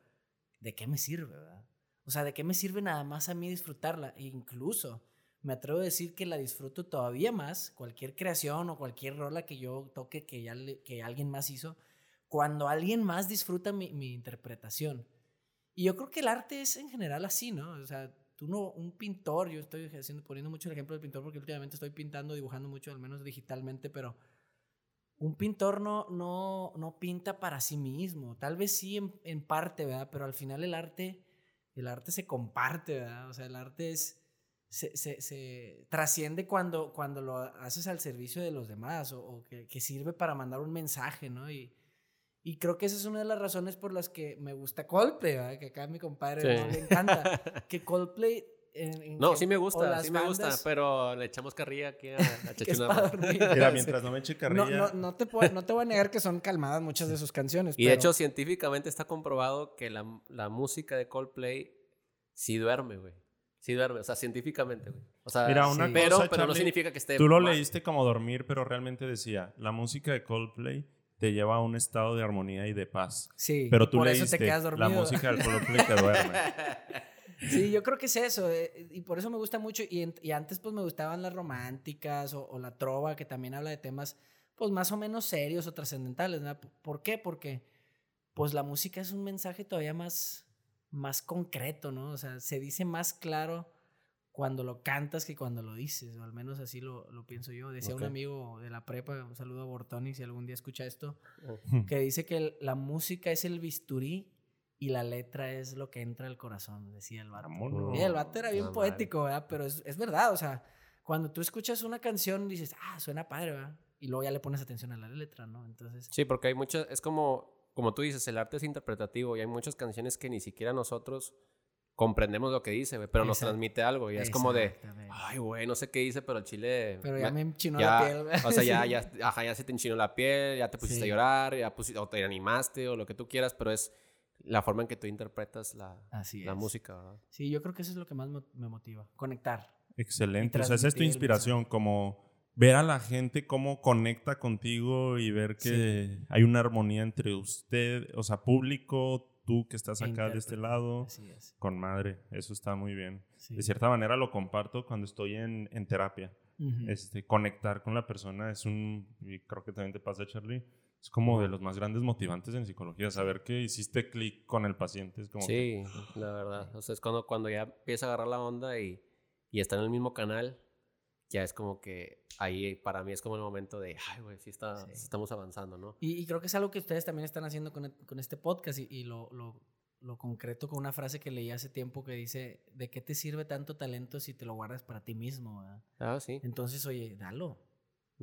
¿de qué me sirve, verdad? O sea, ¿de qué me sirve nada más a mí disfrutarla? E incluso me atrevo a decir que la disfruto todavía más, cualquier creación o cualquier rola que yo toque que, ya que alguien más hizo, cuando alguien más disfruta mi, mi interpretación. Y yo creo que el arte es en general así, ¿no? O sea, un pintor, yo estoy haciendo, poniendo mucho el ejemplo del pintor porque últimamente estoy pintando, dibujando mucho, al menos digitalmente, pero un pintor no, no, no pinta para sí mismo. Tal vez sí en, en parte, ¿verdad? Pero al final el arte, el arte se comparte, ¿verdad? O sea, el arte es, se, se, se trasciende cuando, cuando lo haces al servicio de los demás o, o que, que sirve para mandar un mensaje, ¿no? Y, y creo que esa es una de las razones por las que me gusta Coldplay, ¿verdad? Que acá a mi compadre Sí. no le encanta. <laughs> Que Coldplay... en- en No, gen- sí me gusta, sí me gusta, pero le echamos carrilla aquí a, <laughs> a que. <laughs> Mira, mientras no me eche carrilla. No, no, no, te puedo, no te voy a negar que son calmadas muchas de sus canciones. Y de pero- hecho, científicamente está comprobado que la, la música de Coldplay sí duerme, güey. Sí duerme, o sea, científicamente, güey. O sea, Mira, una sí. pero, cosa, pero no Charlie, significa que esté Tú lo mal. leíste como dormir, pero realmente decía, la música de Coldplay te lleva a un estado de armonía y de paz. Sí, Pero tú por leíste, eso te quedas dormido. la música de Coldplay te duerme. Sí, yo creo que es eso. eh, y por eso me gusta mucho. Y, en- y antes, pues me gustaban las románticas o, o la trova, que también habla de temas, pues más o menos serios o trascendentales. ¿Por qué? Porque pues la música es un mensaje todavía más, más concreto, ¿no? O sea, se dice más claro cuando lo cantas que cuando lo dices, o al menos así lo, lo pienso yo. Decía un Ok. amigo de la prepa, un saludo a Bortoni si algún día escucha esto, Oh. que dice que la música es el bisturí y la letra es lo que entra al corazón, decía el vato. Y el vato era bien madre. poético, ¿verdad? Pero es, es verdad, o sea, cuando tú escuchas una canción dices, ah, suena padre, ¿verdad? Y luego ya le pones atención a la letra, ¿no? Entonces, Sí, porque hay muchas, es como, como tú dices, el arte es interpretativo y hay muchas canciones que ni siquiera nosotros comprendemos lo que dice, güey, pero nos transmite algo y es como de, ay, güey, no sé qué dice, pero el chile... Pero ya me enchinó ya- la piel, ¿verdad? O sea, ya, <laughs> Sí. ya, ajá, ya se te enchinó la piel, ya te pusiste Sí. a llorar, ya pusiste, o te animaste o lo que tú quieras, pero es la forma en que tú interpretas la, Así la música, ¿verdad? Sí, yo creo que eso es lo que más mo- me motiva, conectar. Excelente. O sea, esa es tu inspiración, como ver a la gente cómo conecta contigo y ver que hay una armonía entre usted, o sea, público, tú que estás acá de este lado, Así es. con madre. Eso está muy bien. Sí. De cierta manera lo comparto cuando estoy en, en terapia. Ujú. Este, conectar con la persona es un, y creo que también te pasa, Charlie, es como de los más grandes motivantes en psicología, saber que hiciste clic con el paciente. Es como que- Sí, la verdad. O sea, es cuando, cuando ya empieza a agarrar la onda y, y está en el mismo canal, ya es como que ahí para mí es como el momento de, ay, güey, sí, está, Sí. estamos avanzando, ¿no? Y, y creo que es algo que ustedes también están haciendo con, e- con este podcast y, y lo, lo, lo concreto con una frase que leí hace tiempo que dice, ¿de qué te sirve tanto talento si te lo guardas para ti mismo? verdad?". Ah, sí. Entonces, oye, dalo.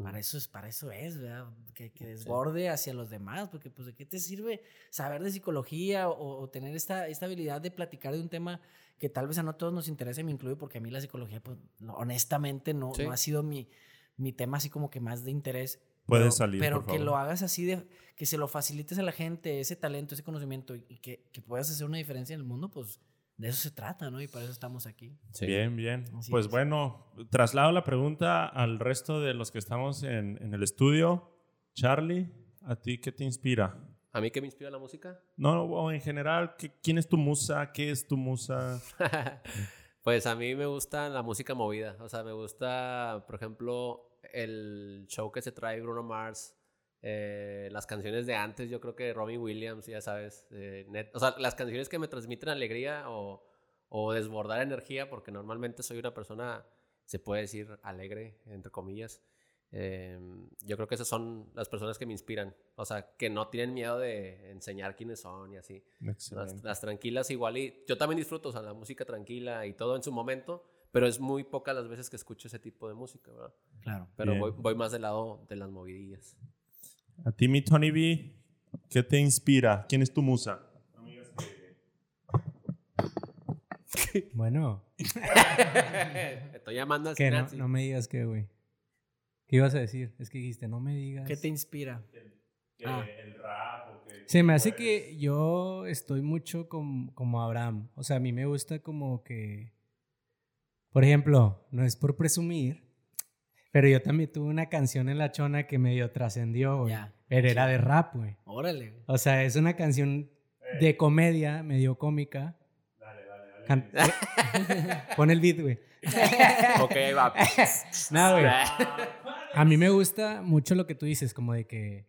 Para eso es, para eso es, ¿verdad? Que, que desborde hacia los demás, porque pues de qué te sirve saber de psicología o, o tener esta, esta habilidad de platicar de un tema que tal vez a no todos nos interese, me incluyo, porque a mí la psicología, pues no- honestamente no, Sí. no ha sido mi, mi tema así como que más de interés. Puedes pero, salir, Pero por que favor. lo hagas así de, que se lo facilites a la gente, ese talento, ese conocimiento y, y que, que puedas hacer una diferencia en el mundo, pues de eso se trata, ¿no? Y para eso estamos aquí. Sí. Bien, bien. Así pues es. bueno, traslado la pregunta al resto de los que estamos en, en el estudio. Charlie, ¿a ti qué te inspira? ¿A mí qué me inspira la música? No, o en general, ¿qué- ¿quién es tu musa? ¿Qué es tu musa? <laughs> pues a mí me gusta la música movida. O sea, me gusta, por ejemplo, el show que se trae Bruno Mars. Eh, las canciones de antes, yo creo que Robin Williams, ya sabes. eh, net- o sea, las canciones que me transmiten alegría o, o desbordar energía, porque normalmente soy una persona, se puede decir, alegre, entre comillas. Eh, yo creo que esas son las personas que me inspiran. O sea, que no tienen miedo de enseñar quiénes son y así. Las, las tranquilas igual y yo también disfruto, o sea, la música tranquila y todo en su momento, pero es muy pocas las veces que escucho ese tipo de música, ¿verdad? Claro. Pero voy, voy más del lado de las movidillas. A ti, mi Tony B, ¿qué te inspira? ¿Quién es tu musa? Bueno, <laughs> Estoy llamando así, que no, no me digas qué, güey. ¿Qué ibas a decir? Es que dijiste, no me digas. ¿Qué te inspira? Ah. El rap o qué- Se me hace que yo estoy mucho com- como Abraham. O sea, a mí me gusta como que... Por ejemplo, no es por presumir, pero yo también tuve una canción en La Chona que medio trascendió, güey. Ya. Pero era de rap, güey. Órale. O sea, es una canción de comedia, medio cómica. Can- <laughs> Pon el beat, güey. <laughs> Ok, va. <laughs> Nada, güey. A mí me gusta mucho lo que tú dices, como de que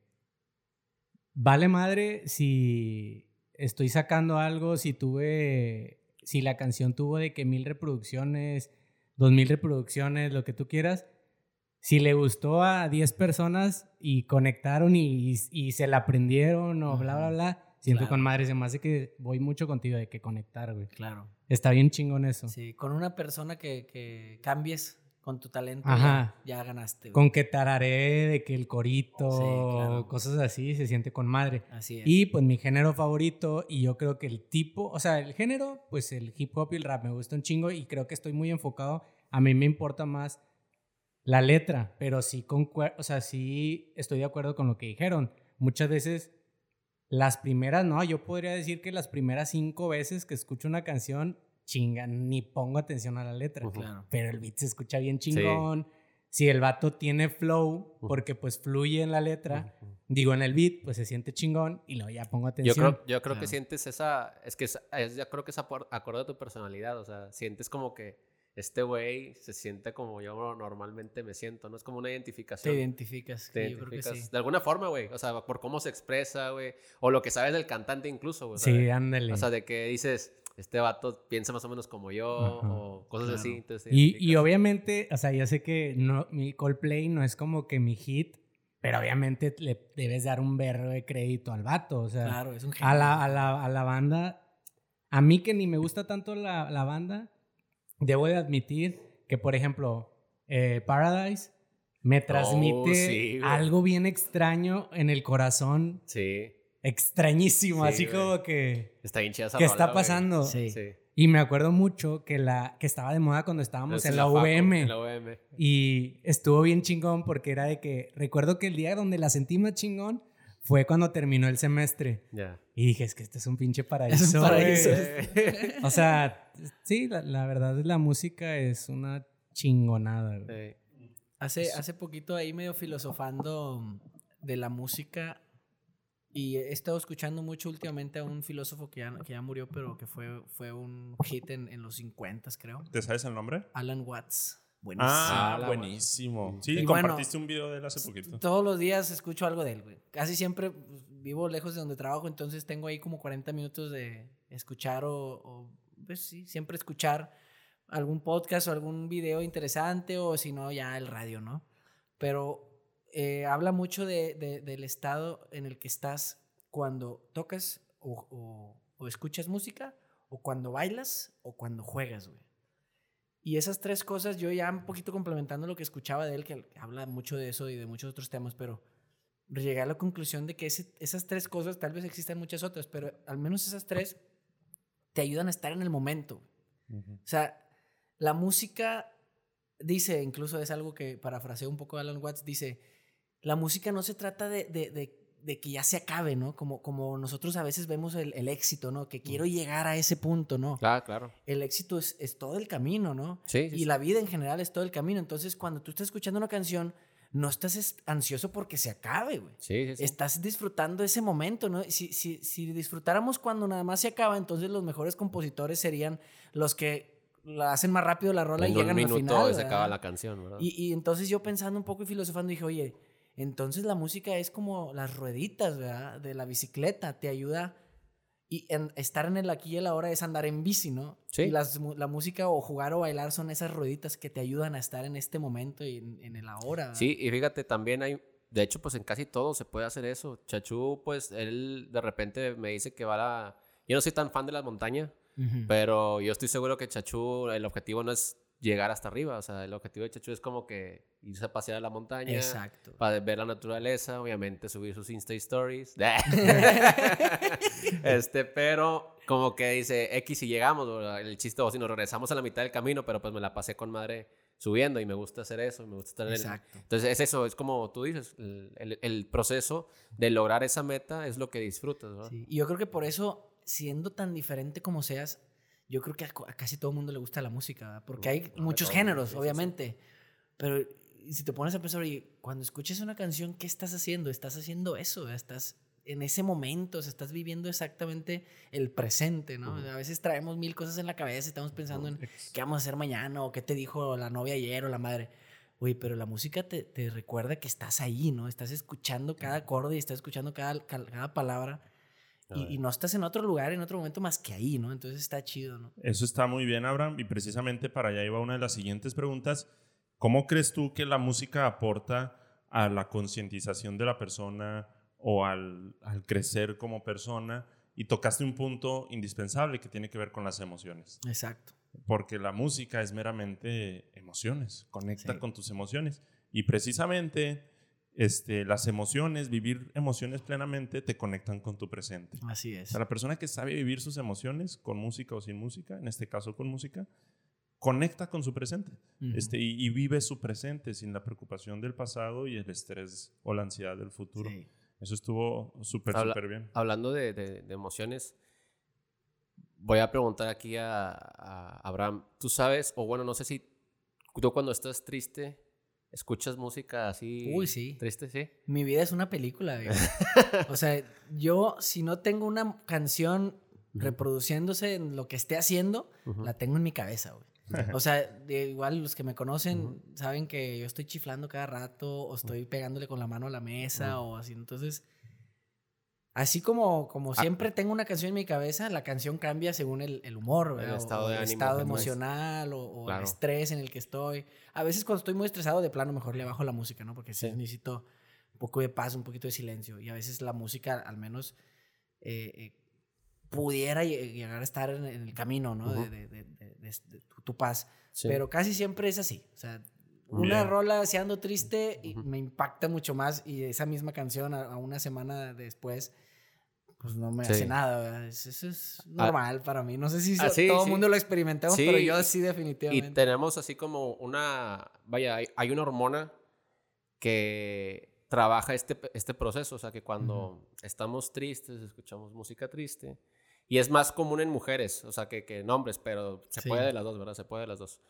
vale madre si estoy sacando algo, si tuve, si la canción tuvo de que mil reproducciones, dos mil reproducciones, lo que tú quieras. Si le gustó a 10 personas y conectaron y, y se la aprendieron o bla, bla, bla, siento Claro. con madre. Se me hace que voy mucho contigo de que conectar, güey. Claro. Está bien chingón eso. Sí, con una persona que, que cambies con tu talento, Ajá. ya, ya ganaste. güey. Con que tararé de que el corito, Sí, claro. cosas así, se siente con madre. Así es. Y pues mi género favorito, y yo creo que el tipo, o sea, el género, pues el hip hop y el rap me gusta un chingo y creo que estoy muy enfocado. A mí me importa más la letra, pero sí, o sea, sí estoy de acuerdo con lo que dijeron. Muchas veces, las primeras, no, yo podría decir que las primeras cinco veces que escucho una canción, chinga, ni pongo atención a la letra. Claro. pero el beat se escucha bien chingón. Si el vato tiene flow, porque pues fluye en la letra, digo en el beat, pues se siente chingón y luego ya pongo Yo atención. creo, yo creo que sientes esa, es que es, es- yo creo que es acorde a tu personalidad, o sea, sientes como que este güey se siente como yo normalmente me siento, ¿no? Es como una Te identificación. identificas. Te sí, yo creo que identificas sí. de alguna forma, güey. O sea, por cómo se expresa, güey. O lo que sabes del cantante incluso, güey. Sí, ándale. O sea, de que dices, este vato piensa más o menos como yo, Ajá. o cosas así. Claro. Entonces te Y, y identificas. obviamente, o sea, ya sé que no, mi Coldplay no es como que mi hit, pero obviamente le debes dar un berro de crédito al vato. O sea, Claro, es un a, la, a, la, a la banda, a mí que ni me gusta tanto la, la banda, debo de admitir que, por ejemplo, eh, Paradise me transmite Oh, sí, algo bien extraño en el corazón, Sí. extrañísimo, Sí, así güey. como que... Está bien chida esa ¿Qué rola, está pasando? Sí. Sí. Y me acuerdo mucho que, la, que estaba de moda cuando estábamos Es en la, Facu, VM. en la UVM. Y estuvo bien chingón porque era de que recuerdo que el día donde la sentí más chingón fue cuando terminó el semestre. Ya. Y dije, es que este es un pinche paraíso. <laughs> Es un paraíso. güey". <laughs> O sea, sí, la, la verdad la música es una chingonada. güey. Sí. Hace, hace poquito ahí medio filosofando de la música y he estado escuchando mucho últimamente a un filósofo que ya, que ya murió, pero que fue, fue un hit en, en los 50 creo. ¿Te sabes el nombre? Alan Watts. Buenísimo. Ah, la buenísimo. Sí, Y bueno, compartiste un video de él hace poquito. Todos los días escucho algo de él, güey. Casi siempre pues, vivo lejos de donde trabajo, entonces tengo ahí como 40 minutos de escuchar o, o, pues sí, siempre escuchar algún podcast o algún video interesante o si no, ya el radio, ¿no? Pero eh, habla mucho de- de- del estado en el que estás cuando tocas o, o- o escuchas música o cuando bailas o cuando juegas, güey. Y esas tres cosas, yo ya un poquito complementando lo que escuchaba de él, que habla mucho de eso y de muchos otros temas, pero llegué a la conclusión de que ese- esas tres cosas, tal vez existan muchas otras, pero al menos esas tres te ayudan a estar en el momento. O sea, la música, dice, incluso es algo que parafraseo un poco Alan Watts, dice, la música no se trata de, de- de- de que ya se acabe, ¿no? Como, como nosotros a veces vemos el, el éxito, ¿no? Que quiero llegar a ese punto, ¿no? Claro, claro. El éxito es, es todo el camino, ¿no? Sí, sí, Y la vida en general es todo el camino. Entonces, cuando tú estás escuchando una canción, no estás es- ansioso porque se acabe, güey. Sí, sí, sí. Estás disfrutando ese momento, ¿no? Si, si, si disfrutáramos cuando nada más se acaba, entonces los mejores compositores serían los que la hacen más rápido la rola en y llegan al final. se acaba la canción, ¿verdad? Y, y entonces yo pensando un poco y filosofando dije, oye, entonces la música es como las rueditas, ¿verdad? De la bicicleta, te ayuda. Y en- estar en el aquí y el ahora es andar en bici, ¿no? Sí. Y las la música o jugar o bailar son esas rueditas que te ayudan a estar en este momento y en, en el ahora. ¿verdad? Sí, y fíjate, también hay, de hecho, pues en casi todo se puede hacer eso. Chachú, pues él de repente me dice que va a la... Yo no soy tan fan de la montaña, Ujú. pero yo estoy seguro que Chachú, el objetivo no es llegar hasta arriba, o sea, el objetivo de Chachú es como que irse a pasear a la montaña, Exacto. para ver la naturaleza, obviamente subir sus Insta Stories. <laughs> este, pero como que dice, X si llegamos, el chiste, o si nos regresamos a la mitad del camino, pero pues me la pasé con madre subiendo y me gusta hacer eso, me gusta estar en el- Exacto. Entonces es eso, es como tú dices, el, el- el proceso de lograr esa meta es lo que disfrutas, ¿verdad? Sí, Y yo creo que por eso, siendo tan diferente como seas, yo creo que a, a casi todo el mundo le gusta la música, ¿verdad? porque hay muchos géneros, sí, sí, sí. obviamente. Pero si te pones a pensar, oye, cuando escuches una canción, ¿qué estás haciendo? Estás haciendo eso, ¿verdad? estás en ese momento, o sea, estás viviendo exactamente el presente, ¿no? A veces traemos mil cosas en la cabeza y estamos pensando en qué vamos a hacer mañana o qué te dijo la novia ayer o la madre. Oye, pero la música te, te recuerda que estás ahí, ¿no? Estás escuchando cada acorde y estás escuchando cada, cada palabra. Y, y no estás en otro lugar, en otro momento más que ahí, ¿no? Entonces está chido, ¿no? Eso está muy bien, Abraham. Y precisamente para allá iba una de las siguientes preguntas. ¿Cómo crees tú que la música aporta a la concientización de la persona o al, al crecer como persona? Y tocaste un punto indispensable que tiene que ver con las emociones. Exacto. Porque la música es meramente emociones, conecta Sí. con tus emociones. Y precisamente este, las emociones, vivir emociones plenamente, te conectan con tu presente. Así O es. sea, la persona que sabe vivir sus emociones con música o sin música, en este caso con música, conecta con su presente este, y, y vive su presente sin la preocupación del pasado y el estrés o la ansiedad del futuro. Sí. Eso estuvo súper, Habla- súper bien. Hablando de, de- de emociones, voy a preguntar aquí a, a Abraham, ¿tú sabes, o bueno, no sé si tú cuando estás triste, escuchas música así Uy, sí. triste, sí? Mi vida es una película, güey. <laughs> o sea, yo si no tengo una canción reproduciéndose en lo que esté haciendo, la tengo en mi cabeza, güey. O sea, de- igual los que me conocen saben que yo estoy chiflando cada rato o estoy pegándole con la mano a la mesa o así. Entonces, así como, como Ah. siempre tengo una canción en mi cabeza, la canción cambia según el, el humor, ¿verdad? O- estado o de el ánimo estado emocional o, o Claro. el estrés en el que estoy. A veces cuando estoy muy estresado, de plano mejor le bajo la música, ¿no? Porque sí, Sí. necesito un poco de paz, un poquito de silencio. Y a veces la música, al menos... eh, eh, pudiera lle- llegar a estar en, en el camino, ¿no? De, de- de- de- de- de tu, tu paz. Sí. Pero casi siempre es así. O sea, una Bien. rola si ando triste y me impacta mucho más y esa misma canción a, a una semana después pues no me Sí. hace nada. Eso es normal para mí. No sé si Ah, sí, todo el sí. mundo lo experimentamos, Sí, pero yo y- sí Y definitivamente. tenemos así como una, vaya, hay, hay una hormona que trabaja este, este proceso, o sea, que cuando estamos tristes, escuchamos música triste, y es más común en mujeres, o sea, que, que en hombres, pero se Sí. puede de las dos, ¿verdad? Se puede de las dos.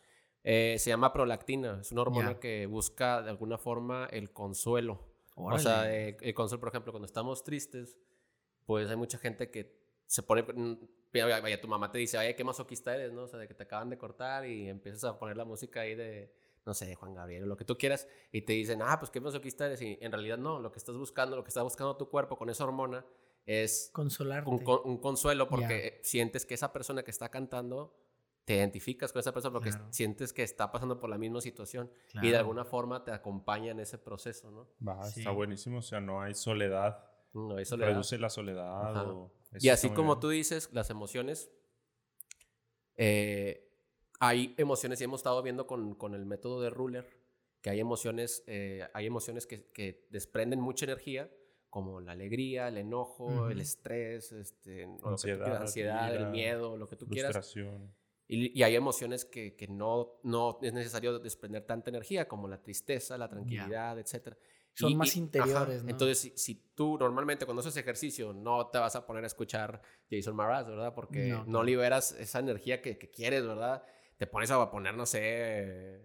Eh, se llama prolactina, es una hormona Ya. que busca de alguna forma el consuelo. O Órale. sea, eh, el consuelo, por ejemplo, cuando estamos tristes, pues hay mucha gente que se pone, mm, vaya, tu mamá te dice, oye, qué masoquista eres, ¿no? O sea, de que te acaban de cortar y empiezas a poner la música ahí de, no sé, Juan Gabriel o lo que tú quieras, y te dicen, ah, pues qué masoquista eres, y en realidad no, lo que estás buscando, lo que está buscando tu cuerpo con esa hormona es Consolarte. un, un consuelo porque Ya. eh, sientes que esa persona que está cantando, te identificas con esa persona porque Claro. sientes que está pasando por la misma situación y de Claro. alguna forma te acompaña en ese proceso, ¿no? Va, Sí. está buenísimo. O sea, no hay soledad. No, eso le da- Reduce la soledad. O- Y así como bien. tú dices, las emociones, eh, hay emociones, y hemos estado viendo con, con el método de Ruler, que hay emociones, eh, hay emociones que, que desprenden mucha energía, como la alegría, el enojo, el estrés, este, Ansiedad, quieras, ansiedad, el miedo, lo que tú quieras. Y, y hay emociones que, que no, no es necesario desprender tanta energía, como la tristeza, la tranquilidad, etc. Son más interiores, ¿no? Entonces, si, si tú normalmente cuando haces ejercicio no te vas a poner a escuchar Jason Mraz, ¿verdad? Porque No, liberas esa energía que, que quieres, ¿verdad? Te pones a poner, no sé,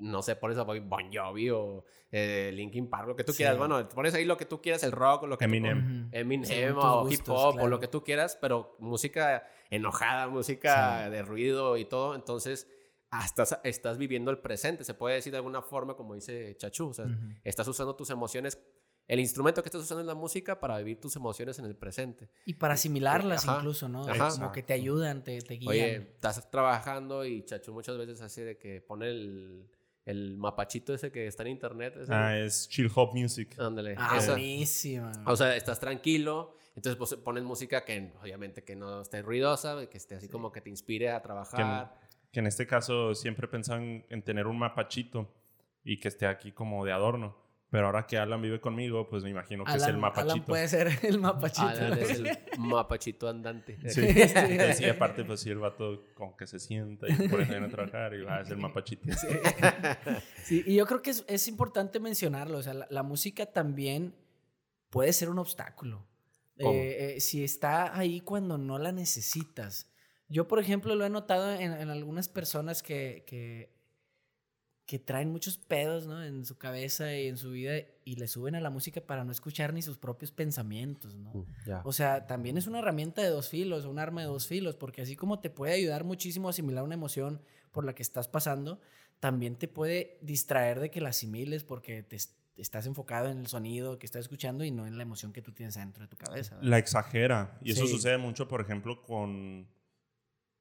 no sé, pones a Bon Bon Jovi o eh, Linkin Park, lo que tú Sí. quieras. Bueno, pones ahí lo que tú quieras, el rock, o lo que tú- Eminem. Ujú. Eminem tus o hip hop o lo que tú quieras, pero música enojada, música de ruido y todo. Entonces, hasta estás, estás viviendo el presente, se puede decir de alguna forma, como dice Chachu. O sea, estás usando tus emociones. El instrumento que estás usando es la música para vivir tus emociones en el presente. Y para asimilarlas Ajá. incluso, ¿no? Ajá. Como que te ayudan, te, te guían. Oye, estás trabajando y Chachu muchas veces hace de que pone el, el mapachito ese que está en internet. ese- Ah, es chill hop music. Ándale. ah, esa. buenísima. O sea, estás tranquilo, entonces pues, pones música que obviamente que no esté ruidosa, que esté así como que te inspire a Que, trabajar. que en este caso siempre pensan en tener un mapachito y que esté aquí como de adorno. Pero ahora que Alan vive conmigo, pues me imagino que es el Alan, mapachito. Alan puede ser <laughs> el mapachito. Alan es el <laughs> mapachito andante. Sí. Entonces, y aparte, pues sí, el vato como que se sienta y pone también a trabajar y va, es el mapachito. <laughs> Sí, y yo creo que es, es importante mencionarlo. O sea, la, la música también puede ser un obstáculo. ¿Cómo? Eh, eh, si está ahí cuando no la necesitas. Yo, por ejemplo, lo he notado en, en algunas personas que, que, que traen muchos pedos ¿no? en su cabeza y en su vida y le suben a la música para no escuchar ni sus propios pensamientos. ¿no? Mm, ya. O sea, también es una herramienta de dos filos, un arma de dos filos, porque así como te puede ayudar muchísimo a asimilar una emoción por la que estás pasando, también te puede distraer de que la asimiles porque te est- estás enfocado en el sonido que estás escuchando y no en la emoción que tú tienes dentro de tu cabeza. ¿verdad? La exagera. Y eso Sí. sucede mucho, por ejemplo, con,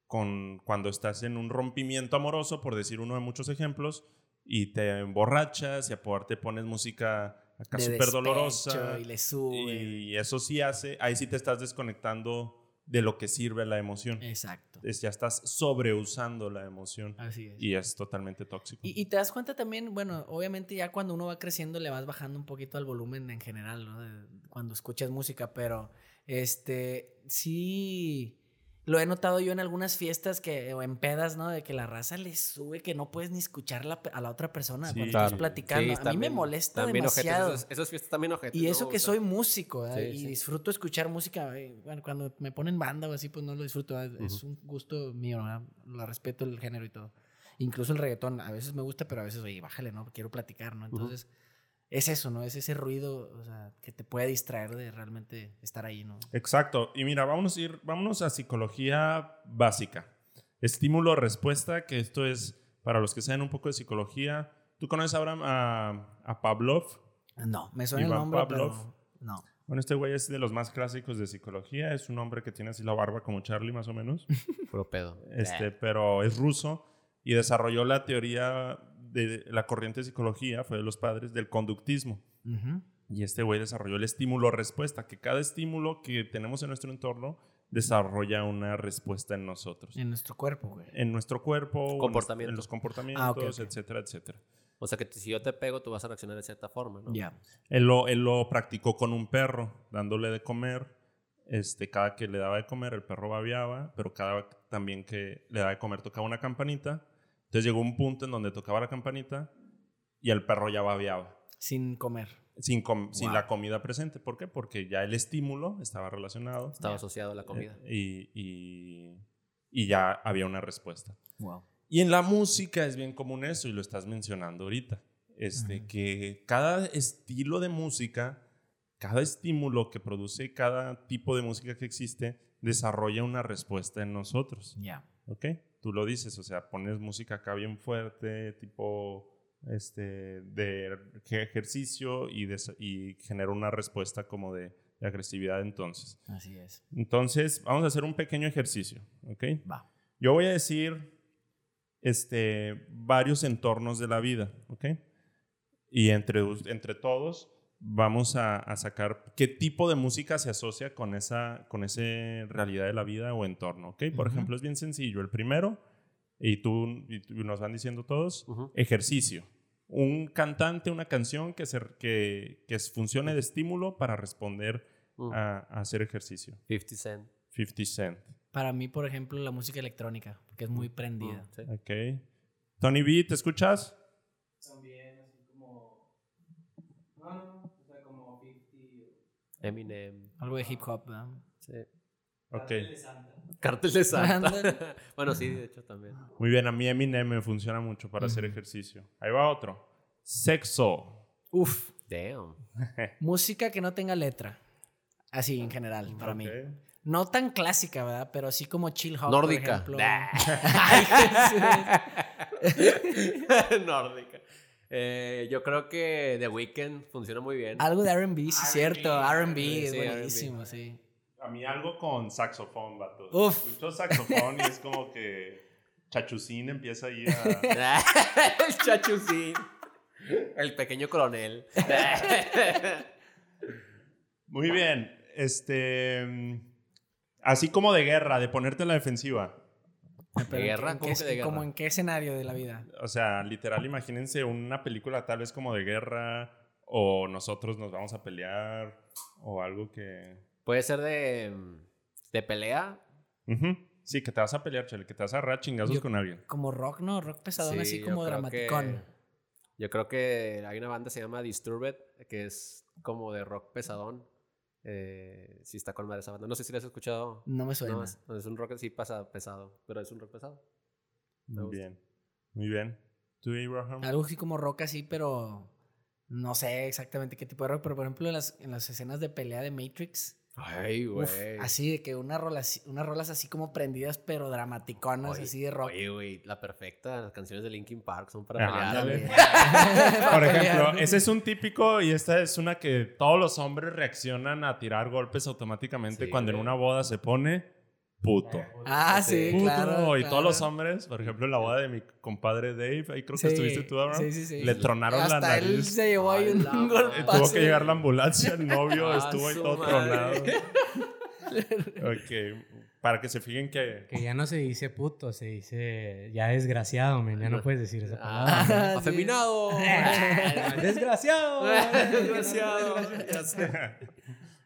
con cuando estás en un rompimiento amoroso, por decir uno de muchos ejemplos, y te emborrachas y aparte pones música acá De súper dolorosa. Y le sube. Y eso sí hace, ahí sí te estás desconectando de lo que sirve la emoción. Exacto. Es, ya estás sobreusando la emoción Así es. y es totalmente tóxico. Y, y te das cuenta también, bueno, obviamente ya cuando uno va creciendo le vas bajando un poquito al volumen en general, ¿no? Cuando escuchas música, pero este, sí, lo he notado yo en algunas fiestas que, o en pedas, ¿no? De que la raza le sube que no puedes ni escuchar la a la otra persona Sí, cuando claro. estás platicando. Sí, a mí me molesta demasiado. Esas, esas fiestas también ojetes. Y no eso me que soy músico. Sí, y disfruto escuchar música. eh, Bueno, cuando me ponen banda o así, pues no lo disfruto. ¿verdad? Es un gusto mío, ¿verdad? Lo respeto el género y todo. Incluso el reggaetón, a veces me gusta, pero a veces, oye, bájale, ¿no? Quiero platicar, ¿no? Entonces, es eso, ¿no? Es ese ruido, o sea, que te puede distraer de realmente estar ahí, ¿no? Exacto. Y mira, vamos a ir, vámonos a psicología básica. Estímulo-respuesta, que esto es para los que saben un poco de psicología. ¿Tú conoces, Abraham, a, a Pavlov? No, me suena el Iván nombre, Pavlov. pero no. Bueno, este güey es de los más clásicos de psicología. Es un hombre que tiene así la barba como Charlie, más o menos. <laughs> Puro pedo. este, pero es ruso y desarrolló la teoría de la corriente de psicología, fue de los padres, del conductismo. Y este güey desarrolló el estímulo-respuesta, que cada estímulo que tenemos en nuestro entorno desarrolla una respuesta en nosotros. En nuestro cuerpo, güey. En nuestro cuerpo, en los- Comportamiento. en los comportamientos, Ah, ok, ok. etcétera, etcétera. O sea que si yo te pego, tú vas a reaccionar de cierta forma, ¿no? Ya. Él lo, él lo practicó con un perro, dándole de comer. Este, cada que le daba de comer, el perro babeaba, pero cada también que le daba de comer tocaba una campanita. Entonces llegó un punto en donde tocaba la campanita y el perro ya babeaba, Sin comer. sin, com- sin la comida presente. ¿Por qué? Porque ya el estímulo estaba relacionado Estaba asociado a la comida. eh, y, y- y ya había una respuesta. Wow. Y en la música es bien común eso, y lo estás mencionando ahorita. Este, que cada estilo de música, cada estímulo que produce cada tipo de música que existe, desarrolla una respuesta en nosotros. Ya. ¿Ok? Tú lo dices, o sea, pones música acá bien fuerte, tipo este, de ej- ejercicio y, des- y genera una respuesta como de, de agresividad entonces. Así es. Entonces, vamos a hacer un pequeño ejercicio, ¿ok? Va. Yo voy a decir este, varios entornos de la vida, ¿ok? Y entre, entre todos vamos a, a sacar qué tipo de música se asocia con esa, con esa realidad de la vida o entorno, ¿ok? Por ejemplo, es bien sencillo. El primero, y tú, y tú- nos van diciendo todos, ejercicio. Un cantante, una canción que, se, que, que funcione de estímulo para responder a, a hacer ejercicio. 50 Cent. 50 Cent. Para mí, por ejemplo, la música electrónica, porque es muy prendida. Sí. Ok. Tony B, ¿te escuchas? También así como... No, no, o sea, como 50... Eminem. Algo de hip hop, ¿verdad? Sí. Ok. Cartel de Santa. <laughs> Bueno, sí, de hecho también. Muy bien, a mí Eminem me funciona mucho para hacer ejercicio. Ahí va otro. Sexo. Uf. Damn. <laughs> Música que no tenga letra. Así en general, para mí. No tan clásica, ¿verdad? Pero así como chill hop. Nórdica. Por ejemplo. Nah. <laughs> Ay, Jesús. Nórdica. Eh, yo creo que The Weeknd funciona muy bien. Algo de RB, sí, cierto. RB es sí, buenísimo, sí. A mí algo con saxofón, vato. Uf. Escucho saxofón y es como que Chachucín empieza ahí a... <laughs> el chachucín. El pequeño coronel. Muy bien. Este... mm, Así como de guerra, de ponerte a la defensiva. Pero ¿en guerra? qué- ¿Cómo en que qué- de guerra? como en qué escenario de la vida? O sea, literal, imagínense una película tal vez como de guerra o nosotros nos vamos a pelear o algo que... Puede ser de, de pelea. Ujú. Sí, que te vas a pelear, chale, que te vas a agarrar a chingazos Yo- con alguien. Como rock, ¿no? Rock pesadón, Sí, así como dramaticón. que- yo creo que hay una banda que se llama Disturbed, que es como de rock pesadón. Eh, sí está con madre esa banda. No sé si la has escuchado. No me suena. No, es, un rock así pasa pesado, pero es un rock pesado. Me Muy gusta. bien. Muy bien. ¿Tú, Abraham? Algo así como rock así, pero no sé exactamente qué tipo de rock. Pero por ejemplo, en las, en las escenas de pelea de Matrix, Ay, güey. así de que una rola, así- unas rolas así como prendidas, pero dramaticonas, Oye, así de rock. Oye, güey, la perfecta. Las canciones de Linkin Park son para Ajá, pelear. <laughs> Para Por ejemplo, ese es un típico y esta es una que todos los hombres reaccionan a tirar golpes automáticamente Sí, cuando en una boda se pone puto. Ah, sí, Puto. claro. y todos los hombres, por ejemplo, en la boda de mi compadre Dave, ahí creo que Sí, estuviste tú, Abraham, sí, sí, sí. le tronaron Hasta la él nariz. se llevó ahí un la golpazo. Tuvo que llegar la ambulancia, el novio Ah, estuvo ahí todo madre. tronado. <laughs> ok, para que se fijen que... Que ya no se dice puto, se dice ya desgraciado, men. Ya no puedes decir esa Ah, palabra. <laughs> sí. afeminado. <laughs> ¡Desgraciado! Desgraciado. Ya sé.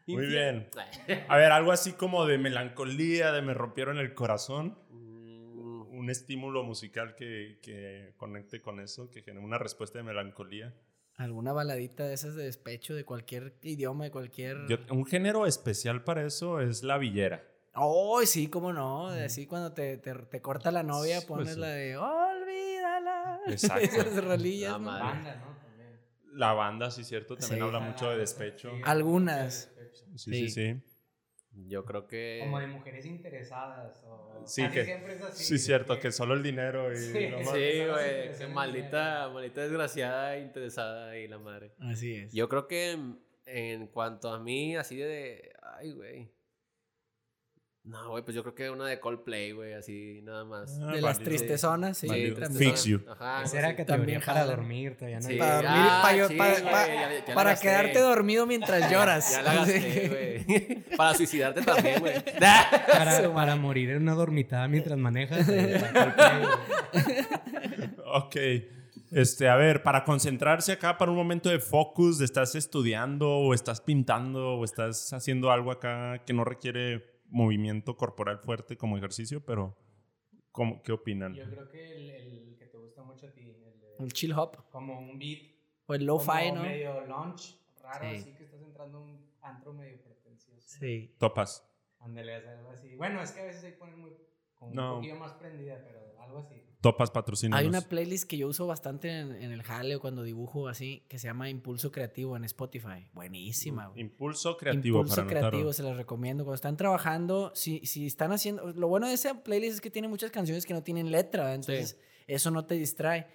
Muy bien. <laughs> A ver, algo así como de melancolía, de me rompieron el corazón. Mm, Un estímulo musical que, que conecte con eso, que genere una respuesta de melancolía. Alguna baladita de esas de despecho de cualquier idioma, de cualquier. Yo- un género especial para eso es la villera. Oh, sí, cómo no. Así cuando te, te, te corta la novia, Sí, pones pues, la de olvídala. <laughs> Exacto. Esas rolillas. La ¿no? Banda, ¿no? También. La banda, sí, cierto, también Sí. habla mucho de despecho. Algunas. Sí, sí, Sí. sí. Yo creo que. Como de mujeres interesadas. O... Sí, casi que- siempre es así, Sí, cierto, que solo el dinero y Sí. lo más- Sí, güey. Que maldita, maldita desgraciada, interesada y la madre. Así es. Yo creo que en, en cuanto a mí, así de. Ay, güey. No, güey, pues yo creo que una de Coldplay, güey, así, nada más. Ah, de las tristes sí. También. Fix you. Ajá. Esa era categoría También para dormir, todavía no Sí. Para dormir, Ah, pa- yo- sí, pa- güey, pa- ya- ya la para gasté. quedarte dormido mientras <laughs> lloras. Ya la gasté, <laughs> güey. <laughs> Para suicidarte también, güey. para, para morir en una dormitada mientras manejas. eh, Ok. Este, a ver, para concentrarse acá para un momento de focus, estás estudiando o estás pintando o estás haciendo algo acá que no requiere movimiento corporal fuerte como ejercicio, pero ¿cómo, ¿qué opinan? Yo creo que el, el que te gusta mucho a ti, el de- Un chill hop. como un beat. O el lo-fi, ¿no? medio launch, raro, Sí. así que estás entrando a un antro medio pretencioso. Sí. Topas. Ándale, haz algo así. Bueno, es que a veces se ponen muy, como No. un poquillo más prendida, pero algo así. Topas patrocina. Hay una playlist que yo uso bastante en, en el jale o cuando dibujo así, que se llama Impulso Creativo en Spotify. Buenísima, güey. Impulso creativo Impulso para creativo, se las recomiendo. Cuando están trabajando, si, si están haciendo. Lo bueno de esa playlist es que tiene muchas canciones que no tienen letra, entonces eso no te distrae.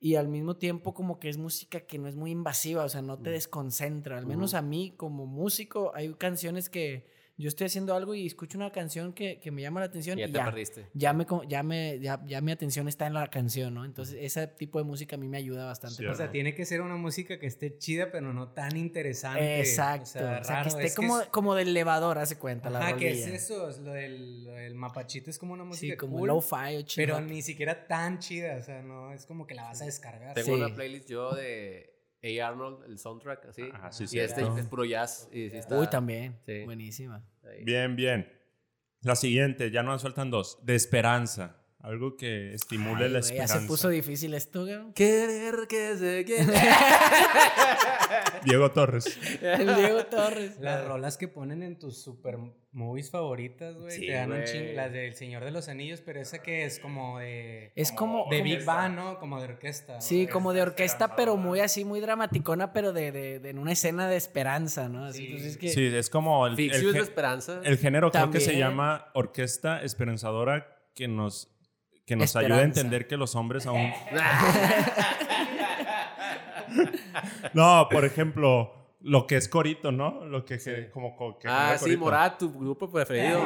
Y al mismo tiempo, como que es música que no es muy invasiva, o sea, no te desconcentra. Al menos a mí, como músico, hay canciones que yo estoy haciendo algo y escucho una canción que, que me llama la atención Ya y te ya. perdiste. Ya, me, ya, me, ya, ya mi atención está en la canción, ¿no? Entonces, ese tipo de música a mí me ayuda bastante. O sea, tiene que ser una música que esté chida, pero no tan interesante. Exacto. O sea, O sea, raro. que esté es como, es- como del elevador, hace cuenta, la Ajá, que es eso, es lo del, lo del mapachito es como una música Sí, como cool, lo-fi o chill pero ni siquiera tan chida, o sea, no, es como que la vas a descargar. Tengo Sí. una playlist yo de A. Arnold, el soundtrack, así. Ah, sí, y este es puro jazz. Y sí está Uy, también. Sí. Buenísima. Bien, bien. La siguiente, ya nos faltan dos. De esperanza. Algo que estimule Ay, la güey, ya esperanza. se puso difícil esto, güey. Querer que se quiera. <laughs> Diego Torres. El Diego Torres. Las rolas que ponen en tus super movies favoritas, güey, Sí, te dan un chingo. Las del Señor de los Anillos, pero esa que es como de. Es como- De Big Bang, ¿no? Como de orquesta. Sí, como de orquesta, pero muy así, muy dramaticona, pero de, de, de en una escena de esperanza, ¿no? Así, Sí. pues es que... Sí, es como el, el, de Esperanza. el género creo que se llama orquesta esperanzadora que nos, que nos ayuda a Esperanza. entender que los hombres aún... <laughs> no, por ejemplo, lo que es corito, ¿no? Lo que, que- como que ah, sí, corito. Morat, tu grupo preferido.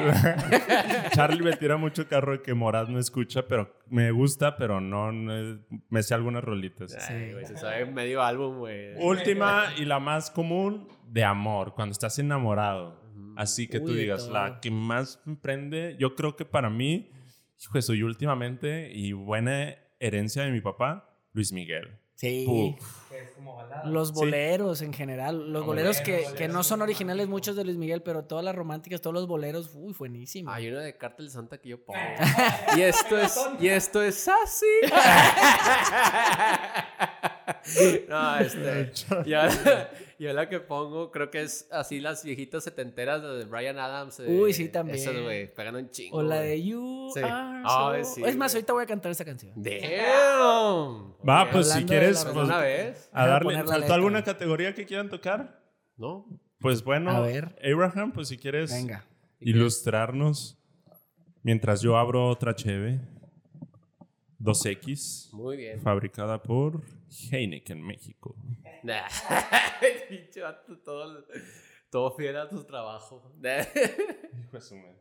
<laughs> Charlie me tira mucho carro de que Morat no escucha, pero me gusta, pero no, no- me sé algunas rolitas. Ay, güey, se sabe medio álbum, güey. Última <laughs> y la más común, de amor, cuando estás enamorado. Así que tú Uy, digas, todo. la que más me prende, yo creo que para mí, hijo suyo, últimamente, y buena herencia de mi papá, Luis Miguel. Sí. Los Sí. boleros en general, los boleros boleros, que, boleros que no son originales muchos de Luis Miguel, pero todas las románticas, todos los boleros, uy, buenísimo. Hay una de Cártel de Santa que yo pongo. y esto es, y esto es así. <laughs> <laughs> no, este. <laughs> Yo, yo la que pongo, creo que es así las viejitas setenteras de Brian Adams. eh, Uy, sí, también. Esas, güey, pegan un chingo. o la güey. de You Sí. Are So- sí, Es más, ahorita voy a cantar esa canción. Damn. <laughs> Va, Ok, pues si hablando de quieres, pues, ¿Una vez? a darle. ¿Faltó letra. alguna categoría que quieran tocar? ¿No? Pues bueno, A ver. Abraham, pues si quieres Venga. ilustrarnos mientras yo abro otra cheve 2X Muy bien. fabricada por Heineken México. <laughs> Todo, todo fiel a tu trabajo. <laughs> Hijo de su madre.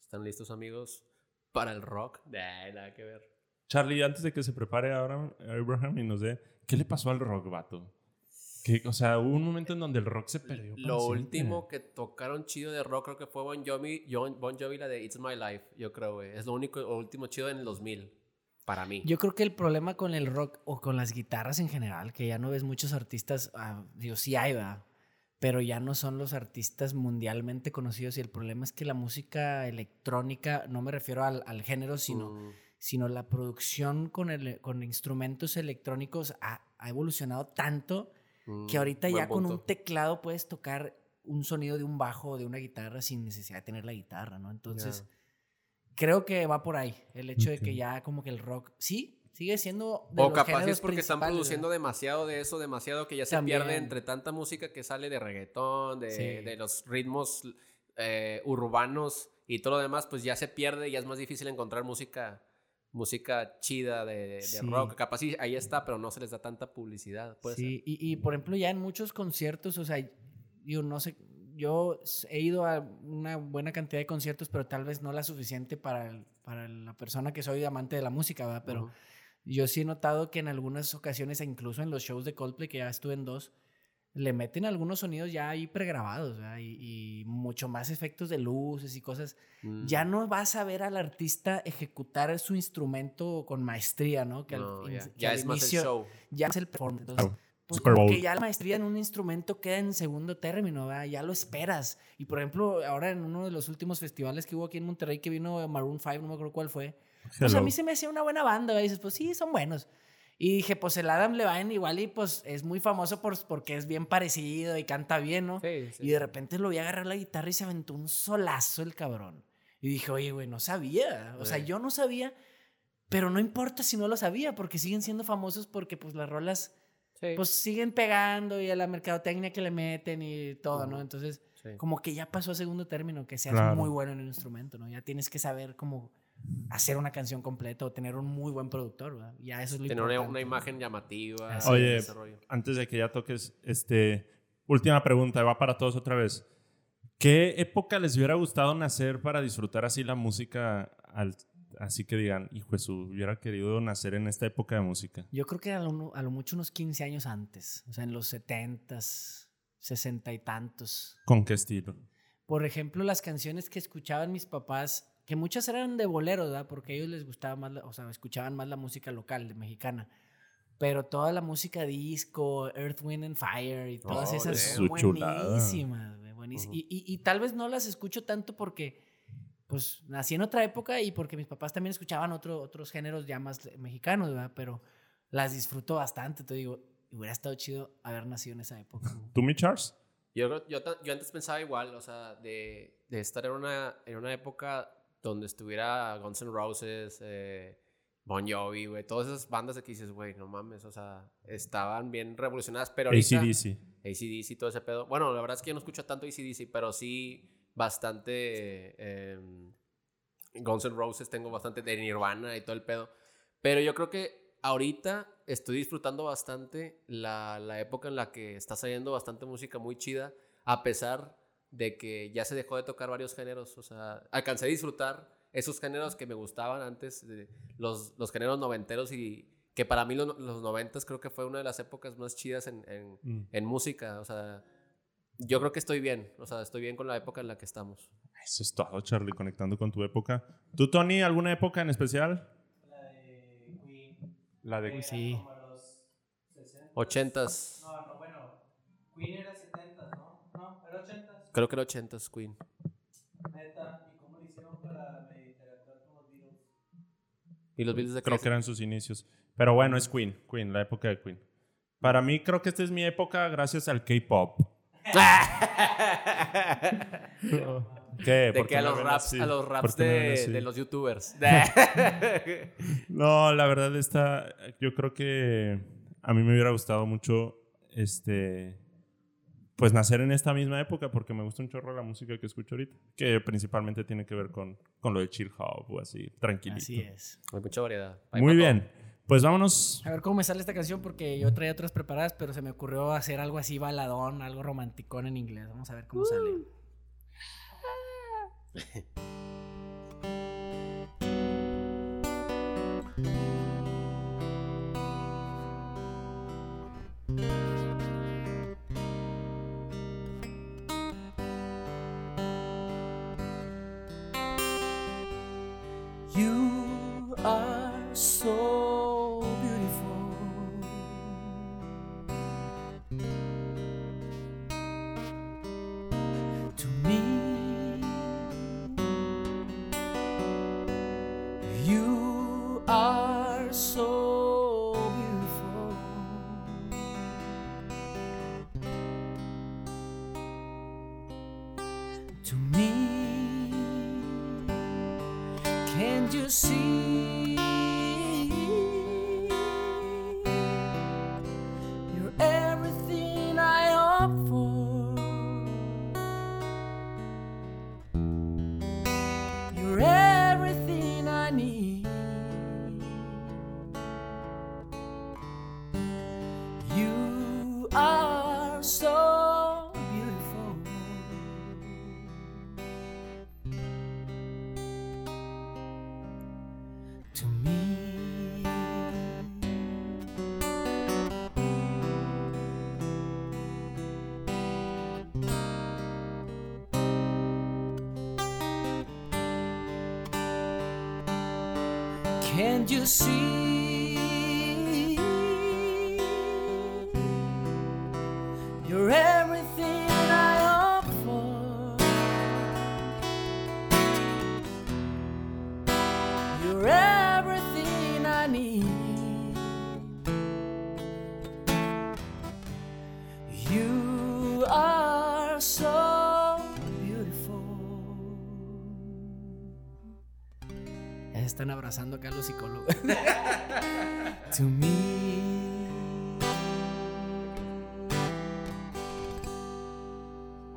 ¿Están listos, amigos? Para el rock. Nah, nada que ver. Charlie, antes de que se prepare ahora Abraham y nos dé, ¿qué le pasó al rock, vato? Que, o sea, hubo un momento en donde el rock se perdió. Lo siempre. último que tocaron chido de rock creo que fue Bon Jovi, bon Jovi la de It's My Life, yo creo, güey. Es lo único, lo último chido en el 2000, para mí. Yo creo que el problema con el rock o con las guitarras en general, que ya no ves muchos artistas, ah, digo, sí hay, ¿verdad? Pero ya no son los artistas mundialmente conocidos y el problema es que la música electrónica, no me refiero al, al género, sino, Mm, sino la producción con, el, con instrumentos electrónicos ha, ha evolucionado tanto mm, que ahorita ya con un teclado puedes tocar un sonido de un bajo o de una guitarra sin necesidad de tener la guitarra, ¿no? Entonces, creo que va por ahí. El hecho de que ya como que el rock, sí, Sigue siendo de O los capaz es porque están produciendo ¿verdad? demasiado de eso, demasiado que ya se También. pierde entre tanta música que sale de reggaetón, de, Sí. de los ritmos eh, urbanos y todo lo demás, pues ya se pierde y ya es más difícil encontrar música música chida de, de Sí. rock. Capaz sí, ahí está, pero no se les da tanta publicidad. puede ser. Sí, y, y, por ejemplo, ya en muchos conciertos, o sea, yo no sé, yo he ido a una buena cantidad de conciertos, pero tal vez no la suficiente para, el- para la persona que soy amante de la música, ¿verdad? Pero Ujú. yo sí he notado que en algunas ocasiones, e incluso en los shows de Coldplay, que ya estuve en dos, le meten algunos sonidos ya ahí pregrabados. Y, y mucho más efectos de luces y cosas. Mm. Ya no vas a ver al artista ejecutar su instrumento con maestría, ¿no? Que al- No, in- ya, que ya al es más el inicio- show. ya es el performance. Entonces, pues Super como Bowl. que ya la maestría en un instrumento queda en segundo término, ¿verdad? ya lo esperas. Y por ejemplo, ahora en uno de los últimos festivales que hubo aquí en Monterrey, que vino Maroon 5, no me acuerdo cuál fue, pues a mí se me hacía una buena banda, ¿verdad? y dices, pues sí, son buenos. Y dije, pues el Adam Levine igual y pues es muy famoso por, porque es bien parecido y canta bien, ¿no? Sí, sí. Y de repente lo vi agarrar la guitarra y se aventó un solazo el cabrón. Y dije, oye, güey, no sabía. O sea, yo no sabía, pero no importa si no lo sabía, porque siguen siendo famosos porque pues las rolas Sí, pues siguen pegando y a la mercadotecnia que le meten y todo, ¿no? Entonces, sí. como que ya pasó a segundo término, que seas Claro. muy bueno en un instrumento, ¿no? Ya tienes que saber cómo hacer una canción completa o tener un muy buen productor, ¿verdad? Ya eso es lo Tener una, importante. una imagen llamativa. Así Oye, antes de que ya toques, este, última pregunta, va para todos otra vez. ¿Qué época les hubiera gustado nacer para disfrutar así la música? al- así que digan, hijo su, hubiera querido nacer en esta época de música. Yo creo que a lo, a lo mucho unos 15 años antes, o sea, en los 70s, 60 y tantos. ¿Con qué estilo? Por ejemplo, las canciones que escuchaban mis papás, que muchas eran de boleros, ¿verdad? Porque a ellos les gustaba más, la- o sea, escuchaban más la música local, de mexicana. Pero toda la música disco, Earth, Wind and Fire y todas Oh, esas chulada. buenísimas, güey, buenísimas. Ujú. y, y- y tal vez no las escucho tanto porque, pues, nací en otra época y porque mis papás también escuchaban otro, otros géneros ya más mexicanos, ¿verdad? Pero las disfruto bastante, te digo, hubiera estado chido haber nacido en esa época. ¿Tú, mi Charles? Yo, yo, yo antes pensaba igual, o sea, de, de estar en una, en una época donde estuviera Guns N' Roses, eh, Bon Jovi, güey, todas esas bandas de que dices, güey, no mames, o sea, estaban bien revolucionadas, pero ahorita... ACDC. ACDC, todo ese pedo. Bueno, la verdad es que yo no escucho tanto ACDC, pero sí bastante eh, Guns N' Roses, tengo bastante de Nirvana y todo el pedo. Pero yo creo que ahorita estoy disfrutando bastante la, la época en la que está saliendo bastante música muy chida, a pesar de que ya se dejó de tocar varios géneros, o sea, alcancé a disfrutar esos géneros que me gustaban antes, de los, los géneros noventeros y que para mí los, los noventas creo que fue una de las épocas más chidas en, mm. en, música, o sea, yo creo que estoy bien, o sea, estoy bien con la época en la que estamos. Eso es todo, Charlie, conectando con tu época. ¿Tú, Tony, alguna época en especial? La de Queen. La de Queen. Sí. 80s. Creo que era ochentas, Queen. Neta. ¿Y cómo lo hicieron para interactuar con los Beatles? Y los Beatles de Creo que eran sus inicios. Pero bueno, es Queen, Queen, la época de Queen. Para mí creo que esta es mi época gracias al K-pop. <laughs> ¿Qué? De ¿Por que qué a los raps, a los ¿Por raps de, de los youtubers. <laughs> <laughs> No, la verdad está, yo creo que a mí me hubiera gustado mucho, este, pues nacer en esta misma época porque me gusta un chorro la música que escucho ahorita, que principalmente tiene que ver con, con lo de chill hop o así, tranquilito. Así es. Hay mucha variedad. Hay Muy bien, pues vámonos. A ver cómo me sale esta canción porque yo traía otras preparadas, pero se me ocurrió hacer algo así baladón, algo romanticón en inglés. Vamos a ver cómo sale. <laughs> You see? Están abrazando acá los psicólogos. <laughs> To me.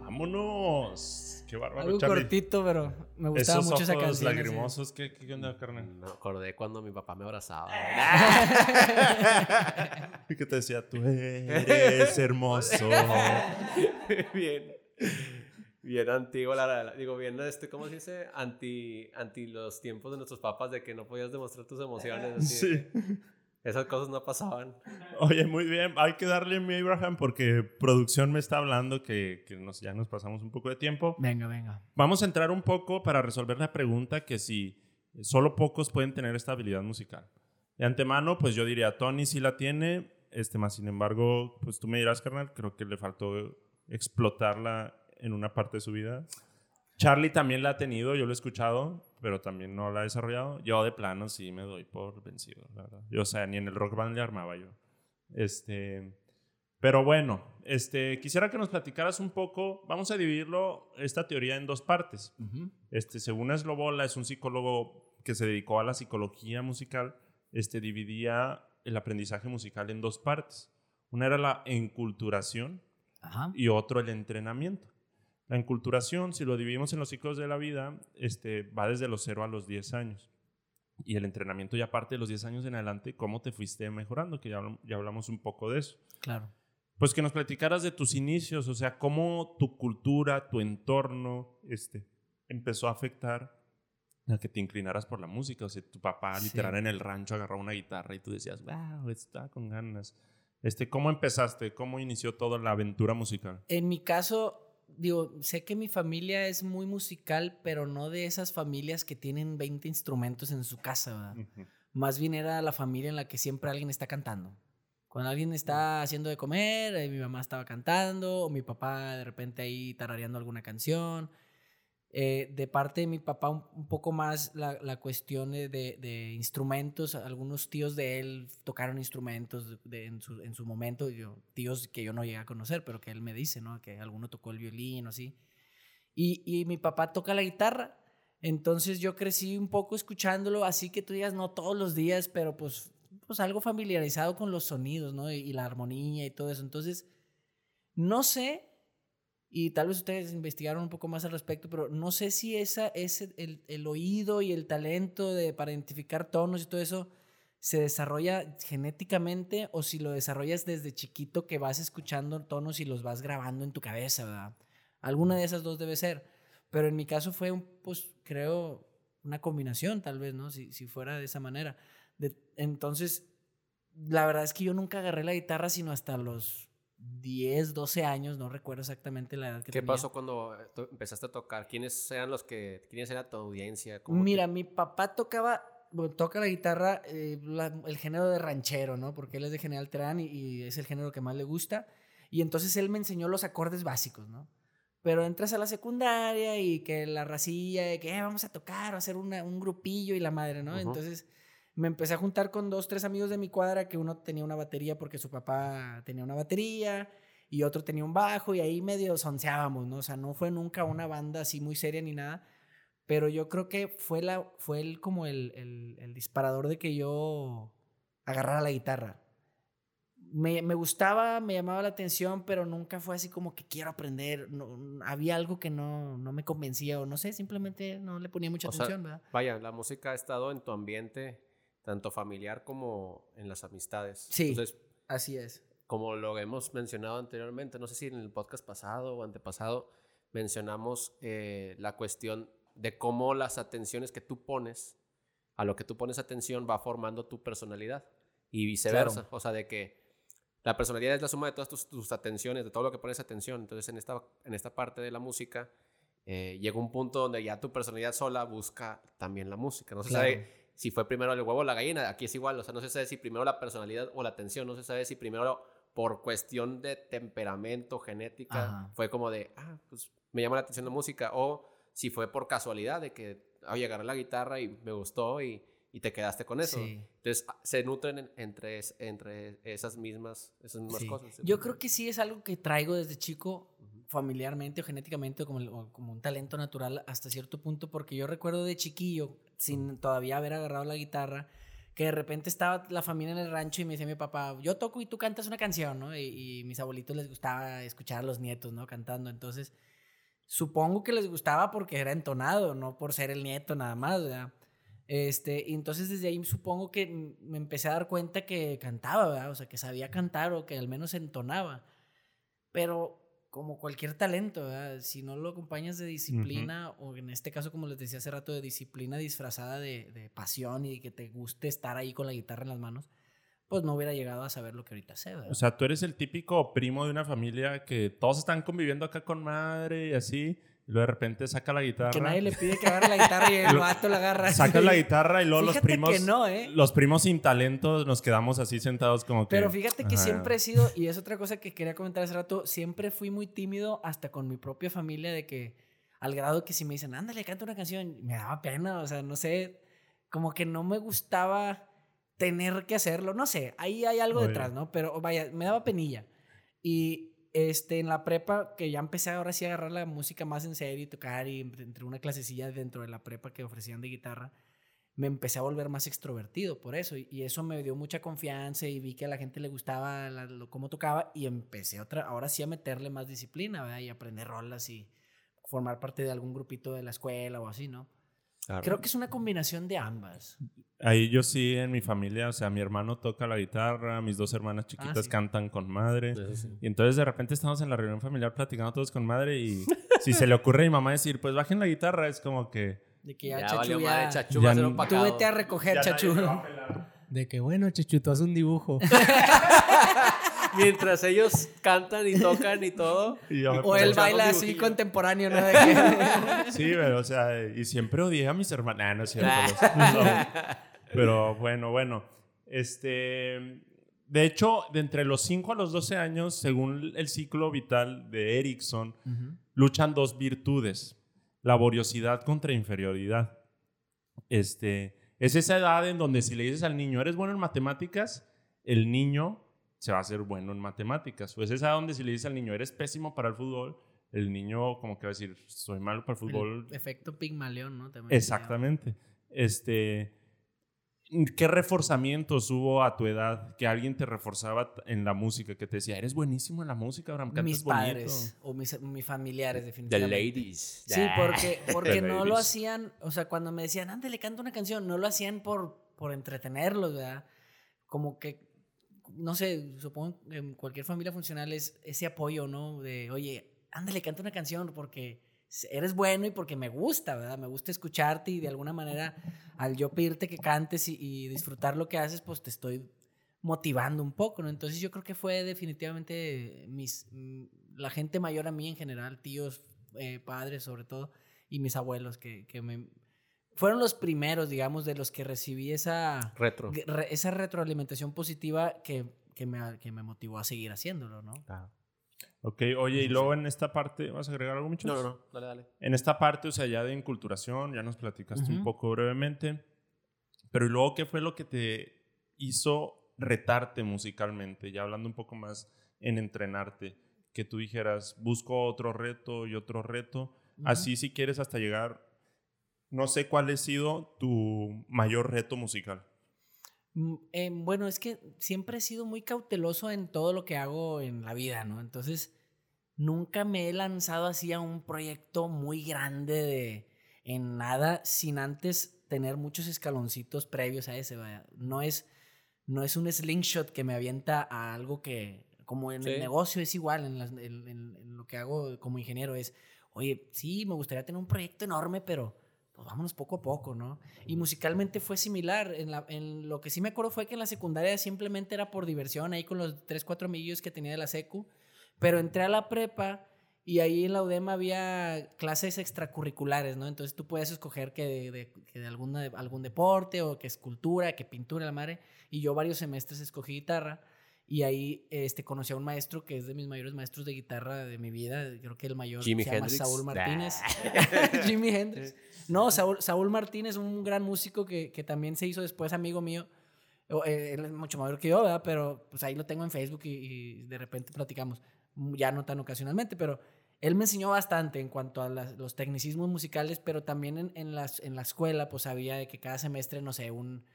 ¡Vámonos! ¡Qué bárbaro, Algo Charlie! cortito, pero me gustaba Esos mucho esa ojos canción. lagrimosos, ¿qué, qué onda, carnal? Me acordé cuando mi papá me abrazaba. <laughs> Y que te decía, tú eres hermoso. <laughs> bien. Bien antiguo, la, la- digo, bien, este, ¿cómo se dice? Anti, anti los tiempos de nuestros papás de que no podías demostrar tus emociones. así Sí. Esas cosas no pasaban. Oye, muy bien. Hay que darle mi Abraham porque producción me está hablando que, que nos, ya nos pasamos un poco de tiempo. Venga, venga. Vamos a entrar un poco para resolver la pregunta que si solo pocos pueden tener esta habilidad musical. De antemano, pues yo diría, Tony sí la tiene, este más sin embargo, pues tú me dirás, carnal, creo que le faltó explotarla en una parte de su vida. Charlie también la ha tenido, yo lo he escuchado, pero también no la ha desarrollado. Yo de plano sí me doy por vencido, la verdad. Yo, o sea, ni en el rock band le armaba yo. Este, pero bueno, este, quisiera que nos platicaras un poco. Vamos a dividirlo, esta teoría, en dos partes. Este, según Eslobola, es un psicólogo que se dedicó a la psicología musical. Este, dividía el aprendizaje musical en dos partes. Una era la enculturación Ajá. y otro el entrenamiento. La enculturación, si lo dividimos en los ciclos de la vida, este, va desde los 0 a los 10 años. Y el entrenamiento ya parte de los 10 años en adelante, cómo te fuiste mejorando, que ya, ya hablamos un poco de eso. Claro. Pues que nos platicaras de tus inicios, o sea, cómo tu cultura, tu entorno, este, empezó a afectar a que te inclinaras por la música. O sea, tu papá Sí. literal en el rancho agarraba una guitarra y tú decías, wow, está con ganas. Este, ¿Cómo empezaste? ¿Cómo inició toda la aventura musical? En mi caso, digo, sé que mi familia es muy musical, pero no de esas familias que tienen 20 instrumentos en su casa, ¿verdad? Más bien era la familia en la que siempre alguien está cantando. Cuando alguien está haciendo de comer, eh, mi mamá estaba cantando, o mi papá de repente ahí tarareando alguna canción. Eh, de parte de mi papá, un, poco más la, la cuestión de, de- instrumentos. Algunos tíos de él tocaron instrumentos en, su, en su momento. Yo, tíos que yo no llegué a conocer, pero que él me dice, ¿no? Que alguno tocó el violín o así. Y, y mi papá toca la guitarra. Entonces yo crecí un poco escuchándolo, así que tú digas, no todos los días, pero pues, pues algo familiarizado con los sonidos, y la armonía y todo eso. Entonces, no sé, y tal vez ustedes investigaron un poco más al respecto, pero no sé si esa, ese, el, el oído y el talento de, para identificar tonos y todo eso se desarrolla genéticamente o si lo desarrollas desde chiquito que vas escuchando tonos y los vas grabando en tu cabeza, ¿verdad? Alguna de esas dos debe ser. Pero en mi caso fue, un, pues creo, una combinación tal vez, ¿no? Si, si fuera de esa manera. De- entonces, la verdad es que yo nunca agarré la guitarra sino hasta los 10, 12 años, no recuerdo exactamente la edad que ¿Qué tenía. pasó cuando eh, empezaste a tocar? ¿Quiénes eran los que, quiénes era tu audiencia? ¿Cómo te- Mira, mi papá tocaba, bueno, toca la guitarra, eh, la- el género de ranchero, ¿no? Porque él es de General Terán y, y es el género que más le gusta. Y entonces él me enseñó los acordes básicos, ¿no? Pero entras a la secundaria y que la racilla, de que "Eh, vamos a tocar o hacer una- un grupillo y la madre, ¿no? Entonces me empecé a juntar con dos, tres amigos de mi cuadra que uno tenía una batería porque su papá tenía una batería y otro tenía un bajo y ahí medio sonceábamos, ¿no? O sea, no fue nunca una banda así muy seria ni nada, pero yo creo que fue, la, fue el, como el, el- el disparador de que yo agarrara la guitarra. Me, me gustaba, me llamaba la atención, pero nunca fue así como que quiero aprender. No, había algo que no, no me convencía o no sé, simplemente no le ponía mucha O sea, atención, ¿verdad? Vaya, la música ha estado en tu ambiente, tanto familiar como en las amistades. Sí. Entonces, Así es. como lo hemos mencionado anteriormente, no sé si en el podcast pasado o antepasado, mencionamos eh, la cuestión de cómo las atenciones que tú pones, a lo que tú pones atención, va formando tu personalidad y viceversa. Claro. O sea, de que la personalidad es la suma de todas tus, tus atenciones, de todo lo que pones atención. Entonces, en esta, en esta parte de la música, eh, llega un punto donde ya tu personalidad sola busca también la música. No se Claro. sabe si fue primero el huevo o la gallina. Aquí es igual, o sea, no se sabe si primero la personalidad o la atención, no se sabe si primero por cuestión de temperamento, genética, Ajá. fue como de, ah, pues me llama la atención la música, o si fue por casualidad de que, oye, agarré la guitarra y me gustó y, y te quedaste con eso. Sí. Entonces, ah, se nutren en- entre, entre esas mismas, esas mismas Sí. cosas. Yo creo que sí es algo que traigo desde chico, familiarmente o genéticamente, o como, el- o como un talento natural hasta cierto punto, porque yo recuerdo de chiquillo, sin todavía haber agarrado la guitarra, que de repente estaba la familia en el rancho y me decía mi papá, yo toco y tú cantas una canción, ¿no? Y, y mis abuelitos les gustaba escuchar a los nietos, ¿no? Cantando. Entonces, supongo que les gustaba porque era entonado, no por ser el nieto nada más, ¿verdad? Este, y entonces desde ahí supongo que me empecé a dar cuenta que cantaba, ¿verdad? O sea, que sabía cantar o que al menos entonaba. Pero como cualquier talento, ¿verdad? Si no lo acompañas de disciplina, o en este caso, como les decía hace rato, de disciplina disfrazada de, de pasión y que te guste estar ahí con la guitarra en las manos, pues no hubiera llegado a saber lo que ahorita sé, ¿verdad? O sea, tú eres el típico primo de una familia que todos están conviviendo acá con madre y así. Luego de repente saca la guitarra. que nadie le pide que agarre la guitarra y el <laughs> vato la agarra. Saca la guitarra y luego los Fíjate primos. que no, ¿eh? Los primos sin talento nos quedamos así sentados como que. Pero fíjate que Ajá. siempre he sido, y es otra cosa que quería comentar hace rato, siempre fui muy tímido hasta con mi propia familia de que al grado que si me dicen, ándale, canta una canción, me daba pena, o sea, no sé, como que no me gustaba tener que hacerlo, no sé, ahí hay algo Oye. detrás, ¿no? Pero vaya, me daba penilla. Y este, en la prepa, que ya empecé ahora sí a agarrar la música más en serio y tocar, y entre una clasecilla dentro de la prepa que ofrecían de guitarra, me empecé a volver más extrovertido por eso. Y, eso me dio mucha confianza y vi que a la gente le gustaba la- lo, cómo tocaba y empecé otra, ahora sí a meterle más disciplina, ¿verdad? Y aprender rolas y formar parte de algún grupito de la escuela o así, ¿no? Creo que es una combinación de ambas. Ahí yo sí, en mi familia, o sea, mi hermano toca la guitarra, mis dos hermanas chiquitas Ah, sí. cantan con madre. Sí. Y entonces de repente estamos en la reunión familiar platicando todos con madre y <laughs> si se le ocurre a mi mamá decir, pues bajen la guitarra, es como que... De que ya, Ya, Chachu valió ya- madre, Chachu ya va a ser n- un Tú vete a recoger, Ya Chachu. De que, bueno, Chechu, tú haz un dibujo. <laughs> Mientras ellos cantan y tocan y todo. Y yo me O él baila así contemporáneo, ¿no? <laughs> Sí, pero o sea, y siempre odié a mis hermanos. Nah, no es cierto. los- no. Pero bueno, bueno. Este. De hecho, de entre los 5 a los 12 años, según el ciclo vital de Erickson, luchan dos virtudes: laboriosidad contra inferioridad. Este, es esa edad en donde si le dices al niño, eres bueno en matemáticas, el niño se va a hacer bueno en matemáticas. O es esa edad donde si le dices al niño, eres pésimo para el fútbol, el niño como que va a decir, soy malo para el fútbol. El efecto Pigmalión, ¿no? También Exactamente. Este, ¿Qué reforzamientos hubo a tu edad que alguien te reforzaba en la música? Que te decía, eres buenísimo en la música, Abraham, cantas Mis bonito". padres o mis, mis familiares, The definitivamente. ladies. Sí, porque, <laughs> porque The no lo ladies. hacían, o sea, cuando me decían, ándale, canta una canción, no lo hacían por, por entretenerlos, ¿verdad? Como que, no sé, supongo que en cualquier familia funcional es ese apoyo, ¿no? De, oye, ándale, canta una canción porque eres bueno y porque me gusta, ¿verdad? Me gusta escucharte y de alguna manera al yo pedirte que cantes y, disfrutar lo que haces, pues te estoy motivando un poco, ¿no? Entonces yo creo que fue definitivamente mis, la gente mayor a mí en general, tíos, eh, padres sobre todo, y mis abuelos que, que me... Fueron los primeros, digamos, de los que recibí esa, Retro. re- esa retroalimentación positiva que, que, me, que me motivó a seguir haciéndolo, ¿no? Ok, oye, y luego en esta parte, ¿vas a agregar algo, mucho? No, no, no. Dale, dale. En esta parte, o sea, ya de inculturación, ya nos platicaste un Ujú. poco brevemente, pero ¿y luego qué fue lo que te hizo retarte musicalmente? Ya hablando un poco más en entrenarte, que tú dijeras, busco otro reto y otro reto, así si quieres hasta llegar, no sé cuál ha sido tu mayor reto musical. Mm, eh, bueno, es que siempre he sido muy cauteloso en todo lo que hago en la vida, ¿no? Entonces, nunca me he lanzado así a un proyecto muy grande de en nada sin antes tener muchos escaloncitos previos a ese, vaya. No es, no es un slingshot que me avienta a algo que, como en el negocio es igual, en, las- en- en- en lo que hago como ingeniero es, oye, sí, me gustaría tener un proyecto enorme, pero pues vámonos poco a poco, ¿no? Y musicalmente fue similar. En, lo que sí me acuerdo fue que en la secundaria simplemente era por diversión, ahí con los 3, 4 amiguillos que tenía de la secu. Pero entré a la prepa Y ahí en la UDEM había clases extracurriculares, ¿no? Entonces tú puedes escoger que de, algún deporte o que escultura, que pintura, la madre. Y yo varios semestres escogí guitarra. Y ahí este, conocí a un maestro que es de mis mayores maestros de guitarra de mi vida. Creo que el mayor Jimi se llama Hendrix. Saúl Martínez. Nah. <laughs> Jimi Hendrix. <laughs> No, Saúl, Saúl Martínez, un gran músico que, que también se hizo después amigo mío. Eh, Él es mucho mayor que yo, ¿verdad? Pero pues ahí lo tengo en Facebook y, y de repente platicamos. Mm, Ya no tan ocasionalmente, pero él me enseñó bastante en cuanto a las- los tecnicismos musicales, pero también en, en, las, en la escuela, pues había de que cada semestre, no sé, un,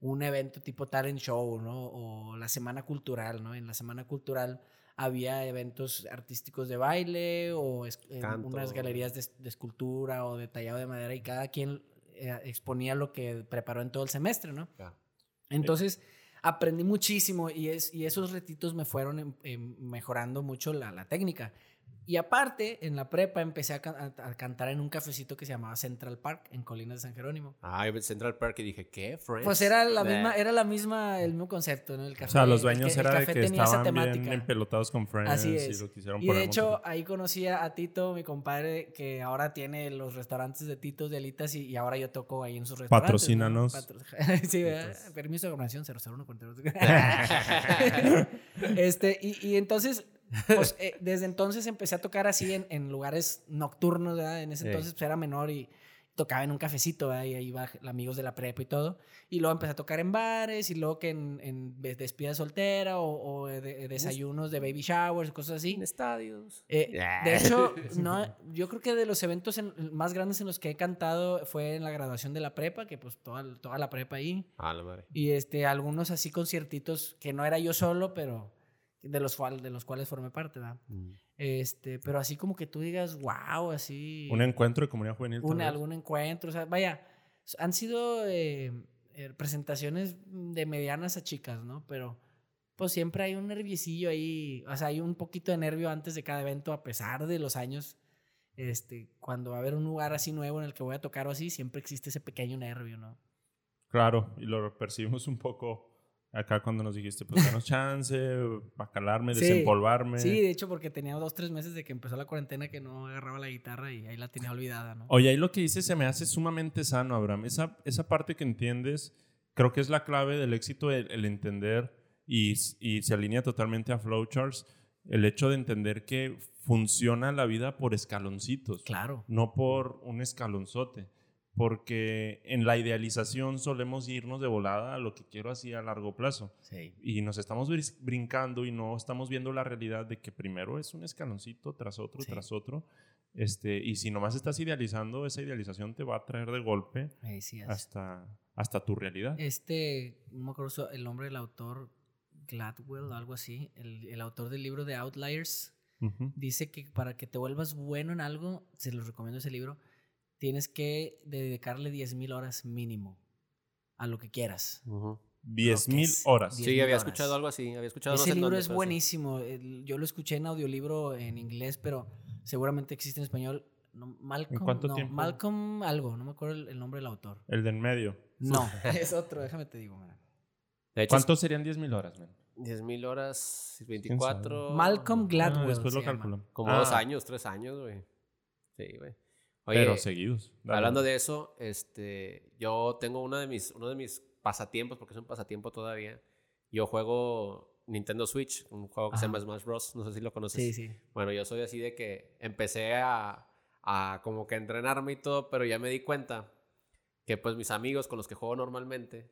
un evento tipo talent show, ¿no? O la semana cultural, ¿no? En la semana cultural había eventos artísticos de baile o es- unas galerías de, de escultura o de tallado de madera y cada quien eh, exponía lo que preparó en todo el semestre, ¿no? Entonces aprendí muchísimo y, es, y esos retitos me fueron em- em, mejorando mucho la, la técnica. Y aparte, en la prepa empecé a, can- a- a cantar en un cafecito que se llamaba Central Park en Colinas de San Jerónimo. Ah, Central Park y dije, ¿qué? Friends? Pues era la Nah. misma, era la misma, el mismo concepto, ¿no? El café. O sea, los dueños que- el era de café que tenía esa estaban bien empelotados con Friends Así es. y lo quisieron Y de hecho, ahí conocí a Tito, mi compadre, que ahora tiene los restaurantes de Titos de Alitas y, y ahora yo toco ahí en sus restaurantes. ¿no? Patrocínanos. Patro- <laughs> sí, ¿verdad? permiso de gobernación 00142. <laughs> <laughs> este, y, y entonces, pues, eh, desde entonces empecé a tocar así en, en lugares nocturnos, ¿verdad? En ese Sí. entonces pues, era menor y tocaba en un cafecito, ¿verdad? Y ahí iba amigos de la prepa y todo. Y luego empecé a tocar en bares y luego que en, en de- despedida soltera o, o de- de desayunos de baby showers, cosas así. En estadios. Eh, Yeah. de <laughs> hecho, no, yo creo que de los eventos en- más grandes en los que he cantado fue en la graduación de la prepa, que pues toda, toda la prepa ahí. Ah, la madre. Y este, algunos así conciertitos que no era yo solo, pero de los, de los cuales formé parte, ¿verdad? Mm. Este, pero así como que tú digas, wow, así. Un encuentro de comunidad juvenil. un- algún encuentro, o sea, vaya, han sido eh, eh, presentaciones de medianas a chicas, ¿no? Pero pues siempre hay un nerviecillo ahí, o sea, hay un poquito de nervio antes de cada evento, a pesar de los años. Este, cuando va a haber un lugar así nuevo en el que voy a tocar o así, siempre existe ese pequeño nervio, ¿no? Claro, y lo percibimos un poco acá cuando nos dijiste, pues danos chance, para calarme, Sí. desempolvarme. Sí, de hecho, porque tenía dos, tres meses de que empezó la cuarentena que no agarraba la guitarra y ahí la tenía olvidada, ¿no? Oye, ahí lo que dices se me hace sumamente sano, Abraham. Esa, esa parte que entiendes, creo que es la clave del éxito, el, el entender, y, y se alinea totalmente a Flowcharts, el hecho de entender que funciona la vida por escaloncitos, Claro. no por un escalonzote. Porque en la idealización solemos irnos de volada a lo que quiero así a largo plazo. Sí. Y nos estamos brincando y no estamos viendo la realidad de que primero es un escaloncito tras otro, Sí. tras otro. Este, y si nomás estás idealizando, esa idealización te va a traer de golpe sí hasta, hasta tu realidad. Este, no me acuerdo el nombre del autor, Gladwell o algo así, el, el autor del libro de Outliers, Ujú. dice que para que te vuelvas bueno en algo, se los recomiendo ese libro, tienes que dedicarle 10.000 horas mínimo a lo que quieras. Ujú. 10 mil es horas. diez Sí, mil había horas. escuchado algo así. Había escuchado Ese en libro dónde, es sí. buenísimo. yo lo escuché en audiolibro en inglés, pero seguramente existe en español. No, Malcolm, cuánto no, tiempo? Malcolm algo, no me acuerdo el, el nombre del autor. El de en medio. No, <laughs> <laughs> es otro, déjame te digo. De hecho, ¿Cuántos serían 10 mil horas, man? 10 mil horas, 24. Malcolm Gladwell. Ah, después lo calculo. Como Ah, dos años, tres años, güey. Sí, güey. Oye, Pero seguidos. Dale. hablando de eso, este, yo tengo uno de mis, uno de mis pasatiempos, porque es un pasatiempo todavía. Yo juego Nintendo Switch, un juego que se llama Ajá. Smash Bros. No sé si lo conoces. Sí, sí. Bueno, yo soy así de que empecé a, a como que entrenarme y todo, pero ya me di cuenta que pues mis amigos con los que juego normalmente,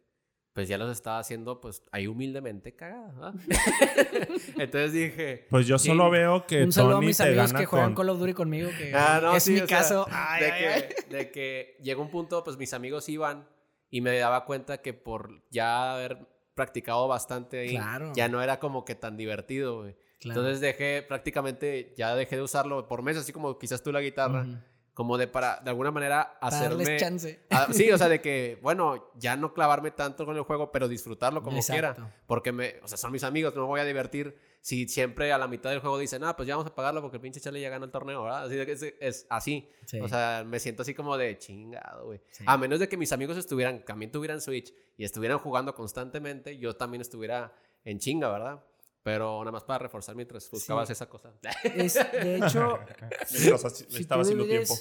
pues ya los estaba haciendo pues ahí humildemente cagada. ¿va? <laughs> Entonces dije... Pues yo solo veo que Un saludo a mis amigos que juegan con... Call of Duty conmigo, que Ah, no, es sí, mi sea, caso. de, Ay, ay, ay. que, de que llegó un punto, pues mis amigos iban y me daba cuenta que por ya haber practicado bastante ahí, Claro. ya no era como que tan divertido, güey. Claro. Entonces dejé, prácticamente, ya dejé de usarlo por meses, así como quizás tú la guitarra. Como de para, de alguna manera, hacerme... darles chance. Ah, sí, o sea, de <laughs> que, bueno, ya no clavarme tanto con el juego, pero disfrutarlo como Exacto. quiera. Porque, me, o sea, son mis amigos, no me voy a divertir si siempre a la mitad del juego dicen, ah, pues ya vamos a pagarlo porque el pinche Charlie ya ganó el torneo, ¿verdad? Así de que es, es así. Sí. O sea, me siento así como de chingado, güey. Sí. A menos de que mis amigos estuvieran, también tuvieran Switch y estuvieran jugando constantemente, yo también estuviera en chinga, ¿verdad? Pero nada más para reforzar mientras buscabas esa cosa. Es, de <laughs> hecho, <laughs> así- si estaba haciendo tiempo.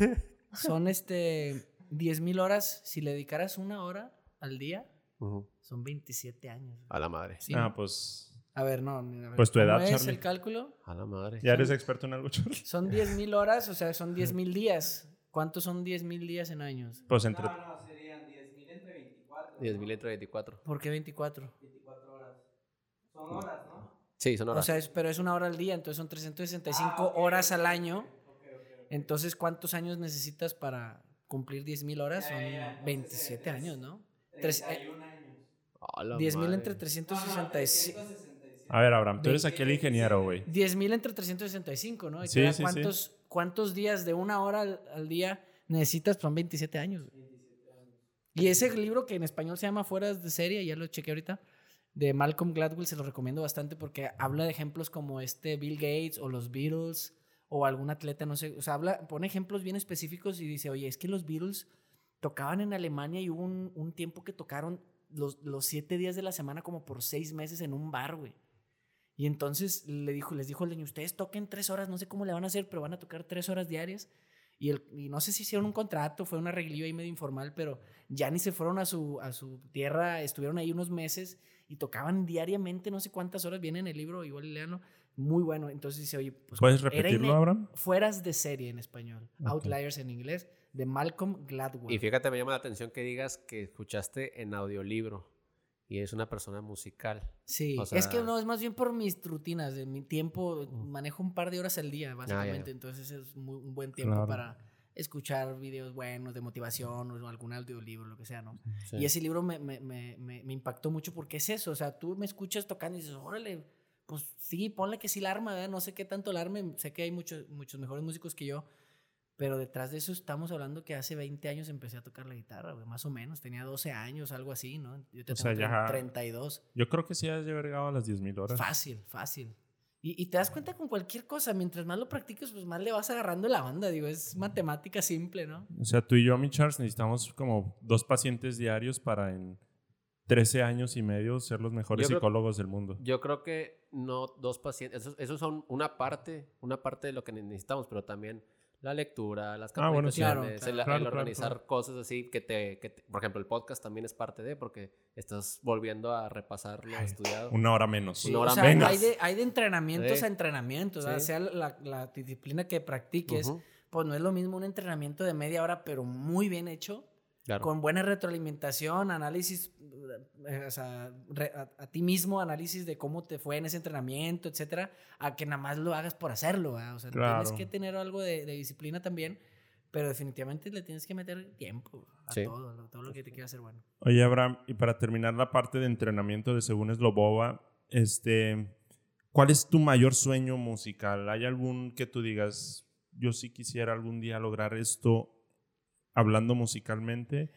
<laughs> son este 10 mil horas. Si le dedicaras una hora al día, Ujú. son 27 años. A la madre. Sí, Ah, ¿no? pues A ver, no. a ver, Pues tu edad, ¿cómo es Charlie. el cálculo? A la madre. ya eres experto en algo, Charlie. Son 10 mil horas, o sea, son 10 mil días. ¿Cuántos son 10 mil días en años? Pues entre... no, serían 10.000 entre 24. 10.000 entre 24. ¿Por qué 24? 24 horas. Son horas, ¿no? Sí, son O horas. sea, es- pero es una hora al día, entonces son 365 horas al año. Entonces, ¿cuántos años necesitas para cumplir 10 mil horas? Son 27 años, ¿no? Tres- eh, años. A la 10 mil madre. entre 365. A ver, Abraham, tú eres aquí el ingeniero, güey. 10 mil entre 365, ¿no? Y Sí, sí, cuántos, ¿Cuántos días de una hora al, al día necesitas? Son 27 años. güey. Y ese libro que en español se llama Fueras de serie, ya lo chequé ahorita, de Malcolm Gladwell, se lo recomiendo bastante porque habla de ejemplos como este Bill Gates o los Beatles o algún atleta, no sé, o sea, habla, pone ejemplos bien específicos y dice, oye, es que los Beatles tocaban en Alemania y hubo un, un tiempo que tocaron los, los siete días de la semana como por seis meses en un bar, güey. Y entonces le dijo, les dijo el dueño, ustedes toquen tres horas, no sé cómo le van a hacer, pero van a tocar tres horas diarias. Y, el, y no sé si hicieron un contrato, fue un arreglillo ahí medio informal, pero ya ni se fueron a su, a su tierra, estuvieron ahí unos meses y tocaban diariamente no sé cuántas horas, viene en el libro, igual leanlo, muy bueno. Entonces dice, oye, pues ¿Puedes repetirlo, Abraham? Fueras de serie en español, Ok. Outliers en inglés, de Malcolm Gladwell. Y fíjate, me llama la atención que digas que escuchaste en audiolibro y es una persona musical. Sí, O es que no, es más bien por mis rutinas, de mi tiempo, manejo un par de horas al día, básicamente, ya. entonces es muy- un buen tiempo Claro. para escuchar videos buenos de motivación o algún audiolibro, lo que sea, ¿no? Sí. Y ese libro me, me, me, me, me impactó mucho porque es eso, o sea, tú me escuchas tocando y dices, órale, pues sí, ponle que sí la arma, no sé qué tanto la arme, sé que hay muchos, muchos mejores músicos que yo, pero detrás de eso estamos hablando que hace 20 años empecé a tocar la guitarra, güey, más o menos, tenía 12 años, algo así, ¿no? Yo te O sea, tengo ya- 32. Yo creo que sí has llegado a las 10.000 horas. Fácil, fácil. Y, y te das cuenta con cualquier cosa, mientras más lo practiques, pues más le vas agarrando la onda, digo, es matemática simple, ¿no? O sea, tú y yo, mi Charles, necesitamos como dos pacientes diarios para en 13 años y medio ser los mejores creo- psicólogos del mundo. Yo creo que no dos pacientes, esos, esos son una parte, una parte de lo que necesitamos, pero también la lectura, las Ah, bueno, sí. capacitaciones, Claro, el, claro. el Claro, organizar claro, cosas así que te, que te- por ejemplo, el podcast también es parte de, porque estás volviendo a repasar lo estudiado. Una hora menos. Sí, Una hora o sea, menos. hay de, hay de entrenamientos Sí. a entrenamientos, sea la, la disciplina que practiques, pues no es lo mismo un entrenamiento de media hora, pero muy bien hecho, claro. con buena retroalimentación, análisis, eh, o sea, re- a, a ti mismo, análisis de cómo te fue en ese entrenamiento, etcétera, a que nada más lo hagas por hacerlo, ¿verdad? O sea, Claro. tienes que tener algo de, de disciplina también, pero definitivamente le tienes que meter tiempo a Sí. todo, todo lo que te quiera hacer bueno. Oye, Abraham, y para terminar la parte de entrenamiento de según Slobova, este, ¿cuál es tu mayor sueño musical? ¿Hay algún que tú digas, yo sí quisiera algún día lograr esto hablando musicalmente?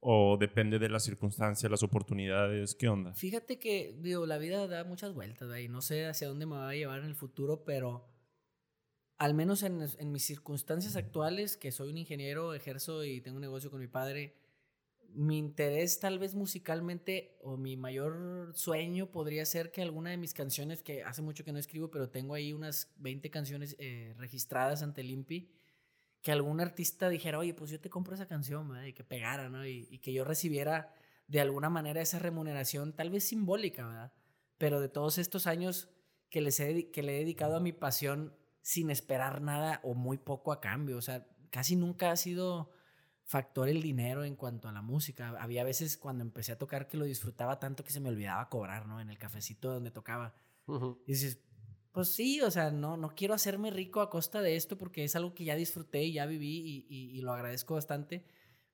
¿O depende de las circunstancias, las oportunidades? ¿Qué onda? Fíjate que, digo, la vida da muchas vueltas, y no sé hacia dónde me va a llevar en el futuro, pero al menos en, en mis circunstancias actuales, que soy un ingeniero, ejerzo y tengo un negocio con mi padre, mi interés tal vez musicalmente o mi mayor sueño podría ser que alguna de mis canciones, que hace mucho que no escribo, pero tengo ahí unas 20 canciones eh, registradas ante el INPI, que algún artista dijera, oye, pues yo te compro esa canción, ¿verdad? y que pegara, ¿no? Y, y que yo recibiera de alguna manera esa remuneración, tal vez simbólica, ¿verdad? Pero de todos estos años que, les he, dedi- que le he dedicado a mi pasión sin esperar nada o muy poco a cambio, o sea, casi nunca ha sido factor el dinero en cuanto a la música. Había veces cuando empecé a tocar que lo disfrutaba tanto que se me olvidaba cobrar, ¿no? En el cafecito donde tocaba. Ujú. Y dices, pues sí, o sea, no, no quiero hacerme rico a costa de esto porque es algo que ya disfruté y ya viví y, y- y lo agradezco bastante.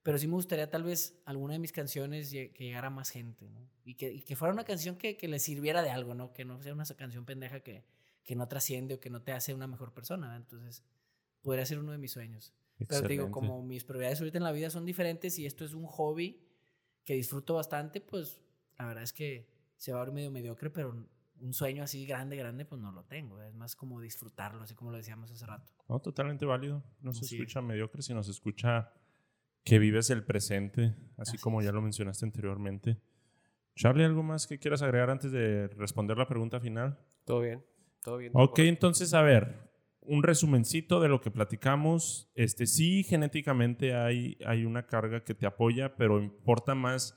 Pero sí me gustaría tal vez alguna de mis canciones que llegara a más gente, ¿no? Y que, y que fuera una canción que, que le sirviera de algo, ¿no? Que no sea una canción pendeja que, que no trasciende o que no te hace una mejor persona. Entonces, podría ser uno de mis sueños. Pero te digo, como mis prioridades ahorita en la vida son diferentes y esto es un hobby que disfruto bastante, pues la verdad es que se va a ver medio mediocre, pero un sueño así grande, grande, pues no lo tengo. Es más como disfrutarlo, así como lo decíamos hace rato. No, totalmente válido. No se Sí. escucha mediocre, sino se escucha que vives el presente, así, Así como ya es. lo mencionaste anteriormente. Charlie, ¿algo más que quieras agregar antes de responder la pregunta final? Todo bien, todo bien. Ok, entonces, a ver, un resumencito de lo que platicamos. Este, sí, genéticamente hay, hay una carga que te apoya, pero importa más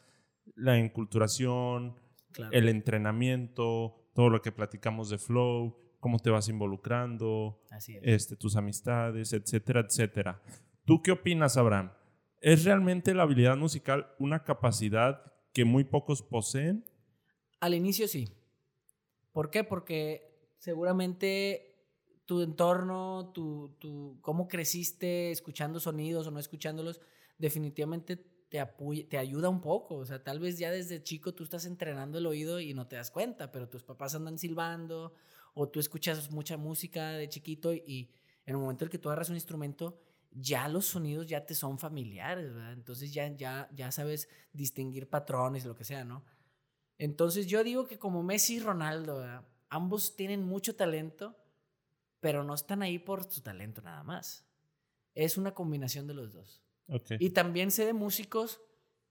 la enculturación, Claro. el entrenamiento, todo lo que platicamos de flow, cómo te vas involucrando, Así es. este, tus amistades, etcétera, etcétera. ¿Tú qué opinas, Abraham? ¿Es realmente la habilidad musical una capacidad que muy pocos poseen? Al inicio sí. ¿Por qué? Porque seguramente tu entorno, tu, tu, cómo creciste escuchando sonidos o no escuchándolos, definitivamente te, ayuda un poco. O sea, tal vez ya desde chico tú estás entrenando el oído y no te das cuenta, pero tus papás andan silbando o tú escuchas mucha música de chiquito y en el momento en que tú agarras un instrumento, ya los sonidos ya te son familiares. Entonces ya, ya, ya sabes distinguir patrones, lo que sea, ¿no? Entonces yo digo que como Messi y Ronaldo, ambos tienen mucho talento, pero no están ahí por su talento nada más. Es una combinación de los dos. Y también sé de músicos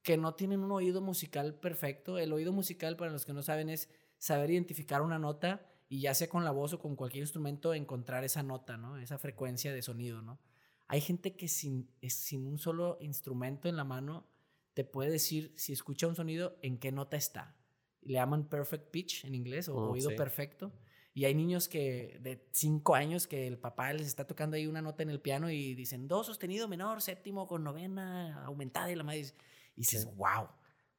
que no tienen un oído musical perfecto. El oído musical, para los que no saben, es saber identificar una nota y ya sea con la voz o con cualquier instrumento, encontrar esa nota, ¿no? Esa frecuencia de sonido, ¿no? Hay gente que sin, sin un solo instrumento en la mano te puede decir si escucha un sonido en qué nota está. Le llaman perfect pitch en inglés o Oh, oído sí. perfecto. Y hay niños que de 5 años que el papá les está tocando ahí una nota en el piano y dicen do sostenido menor, séptimo con novena aumentada y la madre dice- y dices, Sí. wow.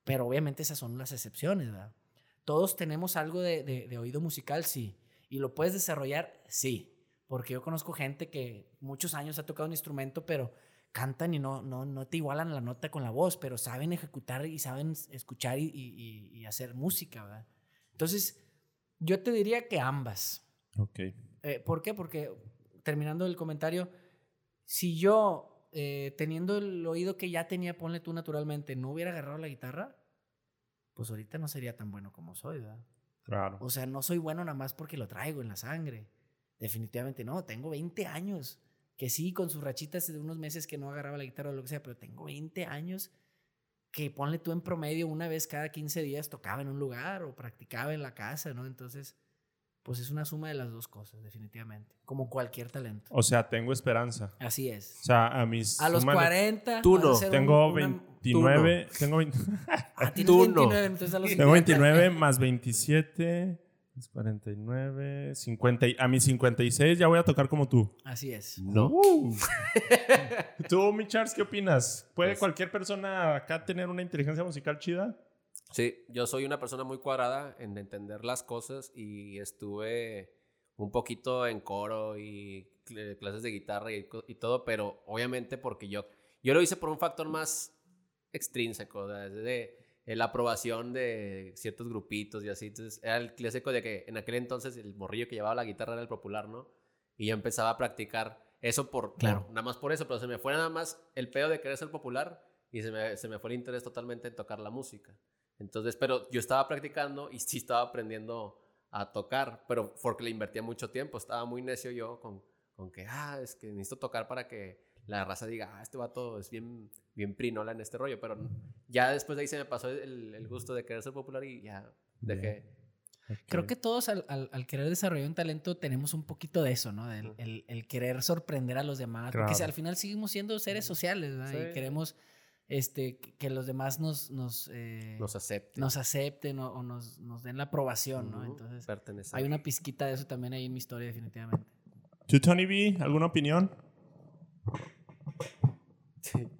Pero obviamente esas son las excepciones, ¿verdad? Todos tenemos algo de, de- de oído musical, sí. Y lo puedes desarrollar, sí. Porque yo conozco gente que muchos años ha tocado un instrumento, pero cantan y no, no, no te igualan la nota con la voz, pero saben ejecutar y saben escuchar y, y- y- hacer música, ¿verdad? Entonces, yo te diría que ambas. Ok. Eh, ¿Por qué? Porque, terminando el comentario, si yo, eh, teniendo el oído que ya tenía, ponle tú naturalmente, no hubiera agarrado la guitarra, pues ahorita no sería tan bueno como soy, ¿verdad? Claro. O sea, no soy bueno nada más porque lo traigo en la sangre. Definitivamente no, tengo 20 años. Que sí, con sus rachitas de unos meses que no agarraba la guitarra o lo que sea, pero tengo 20 años que ponle tú en promedio una vez cada 15 días tocaba en un lugar o practicaba en la casa, ¿no? Entonces, pues es una suma de las dos cosas, definitivamente. Como cualquier talento. O sea, tengo esperanza. Así es. O sea, a mis... A los súmale- 40. Tú no, ser un- Tengo una- 29... Tengo 20 Ah, tienes Tú no. 29, entonces a los Tengo 50. 29 <laughs> más 27, es 49, 50. y- A mis 56 ya voy a tocar como tú. Así es. No. Uh. <laughs> tú, mi Charles, ¿qué opinas? ¿Puede Pues- cualquier persona acá tener una inteligencia musical chida? Sí, yo soy una persona muy cuadrada en entender las cosas y estuve un poquito en coro y cl- clases de guitarra y, todo, pero obviamente porque yo, yo lo hice por un factor más extrínseco, o eh, la aprobación de ciertos grupitos y así. Entonces era el clásico de que en aquel entonces el morrillo que llevaba la guitarra era el popular, ¿no? Y yo empezaba a practicar eso por, Claro. nada más por eso, pero se me fue nada más el pedo de querer ser popular y se me, se me fue el interés totalmente en tocar la música. Entonces, pero yo estaba practicando y sí estaba aprendiendo a tocar, pero porque le invertía mucho tiempo, estaba muy necio yo con, con que, ah, es que necesito tocar para que la raza diga, ah, este vato es bien, bien prinola en este rollo, pero ya después de ahí se me pasó el, el gusto de querer ser popular y ya dejé. Creo que todos al, al- al querer desarrollar un talento tenemos un poquito de eso, ¿no? Ujú. el, el querer sorprender a los demás. Porque si Claro. al final seguimos siendo seres sociales, ¿verdad? Sí. Y queremos este, que los demás nos, nos, eh, Nos acepte. nos acepten o, o nos, nos den la aprobación, ¿no? Entonces, pertenecer. hay una pizquita de eso también ahí en mi historia, definitivamente. ¿Tú, Tony B, alguna opinión?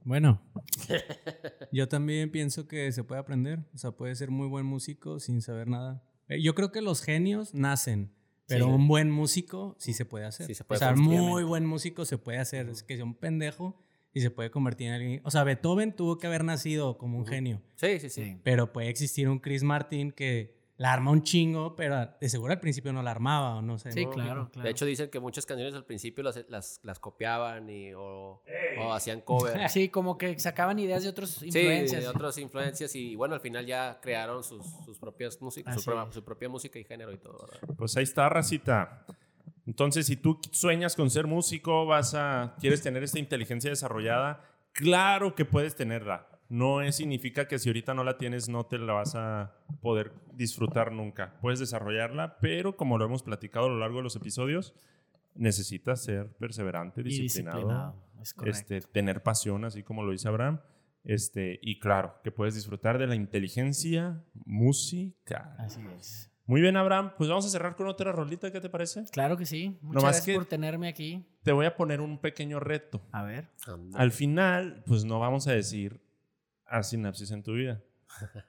Bueno, <laughs> yo también pienso que se puede aprender. O sea, puede ser muy buen músico sin saber nada. Eh, Yo creo que los genios nacen, pero Sí. un buen músico sí se puede hacer. Sí se puede o sea, muy buen músico se puede hacer. Es que sea un pendejo y se puede convertir en alguien. O sea, Beethoven tuvo que haber nacido como un genio, Sí, sí, sí. pero puede existir un Chris Martin que la arma un chingo, pero de seguro al principio no la armaba o no sé. Sí, ¿no? claro, claro. De hecho, dicen que muchas canciones al principio las, las, las copiaban y, o, o hacían cover. Sí, como que sacaban ideas de otras Sí, influencias. de otras influencias y bueno, al final ya crearon sus, sus propias músicas, su, propia música y género y todo. ¿verdad? Pues ahí está, racita. Entonces, si tú sueñas con ser músico, vas a, quieres tener esta inteligencia desarrollada, claro que puedes tenerla. No es, significa que si ahorita no la tienes no te la vas a poder disfrutar nunca. Puedes desarrollarla, pero como lo hemos platicado a lo largo de los episodios, necesitas ser perseverante, disciplinado, disciplinado. Es correcto. este, tener pasión, así como lo dice Abraham. Este, y claro, que puedes disfrutar de la inteligencia musical. Así es. Muy bien, Abraham. Pues vamos a cerrar con otra rolita, ¿qué te parece? Claro que sí. Muchas Nomás gracias que- por tenerme aquí. Te voy a poner un pequeño reto. A ver. Al final, pues no vamos a decir a sinapsis en tu vida.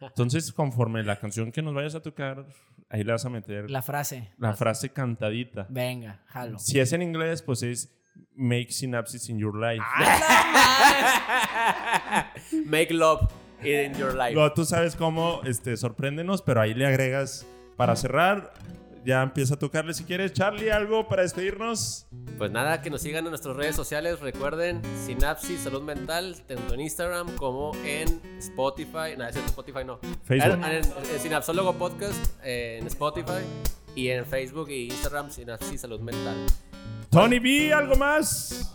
Entonces, conforme la canción que nos vayas a tocar, ahí le vas a meter la, La frase. frase cantadita. Venga, jalo. Si es en inglés, pues es make synapses in your life. <laughs> Make love in your life. Luego tú sabes cómo, este, sorpréndenos, pero ahí le agregas para cerrar. Ya empieza a tocarle si quieres. Charlie, algo para despedirnos. Pues nada, que nos sigan en nuestras redes sociales. Recuerden, Sinapsis Salud Mental, tanto en Instagram como en Spotify. No, es en Spotify no. Facebook. En, en- en Sinapsólogo Podcast eh, en Spotify y en Facebook e Instagram Sinapsis Salud Mental. Tony B, ¿algo más?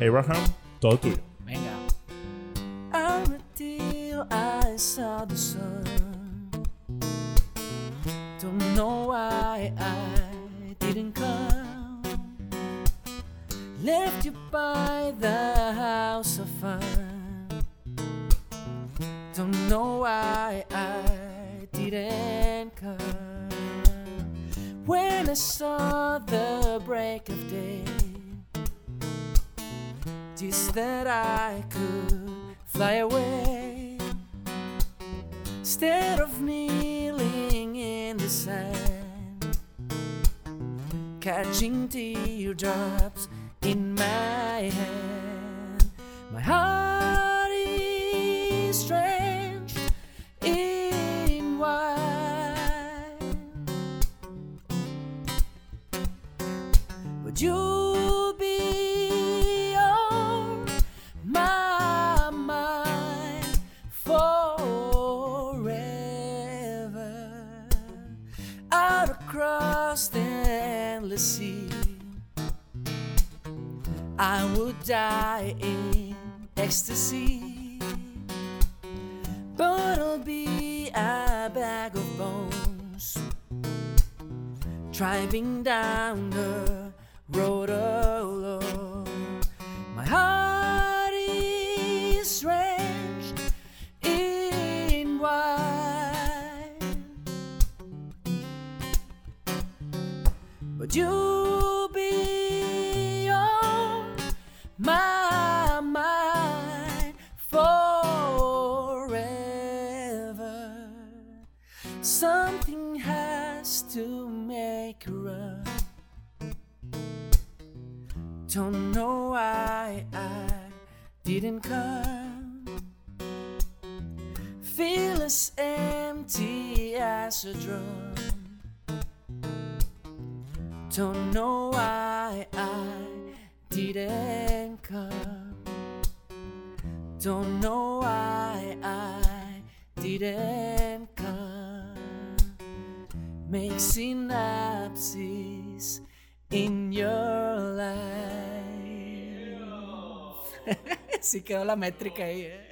Abraham, todo tuyo. Venga. I saw the sun. Know why I didn't come. Left you by the house of fun. Don't know why I didn't come. When I saw the break of day just that I could fly away instead of in sand, catching teardrops in my hand. My heart I would die in ecstasy, but I'll be a bag of bones driving down the road alone. My heart is drenched in wine, but you'll Don't know why I didn't come. Feel as empty as a drum. Don't know why I didn't come. Don't know why I didn't come. Make synapses in your life. <laughs> Sí quedó la métrica ahí, ¿eh?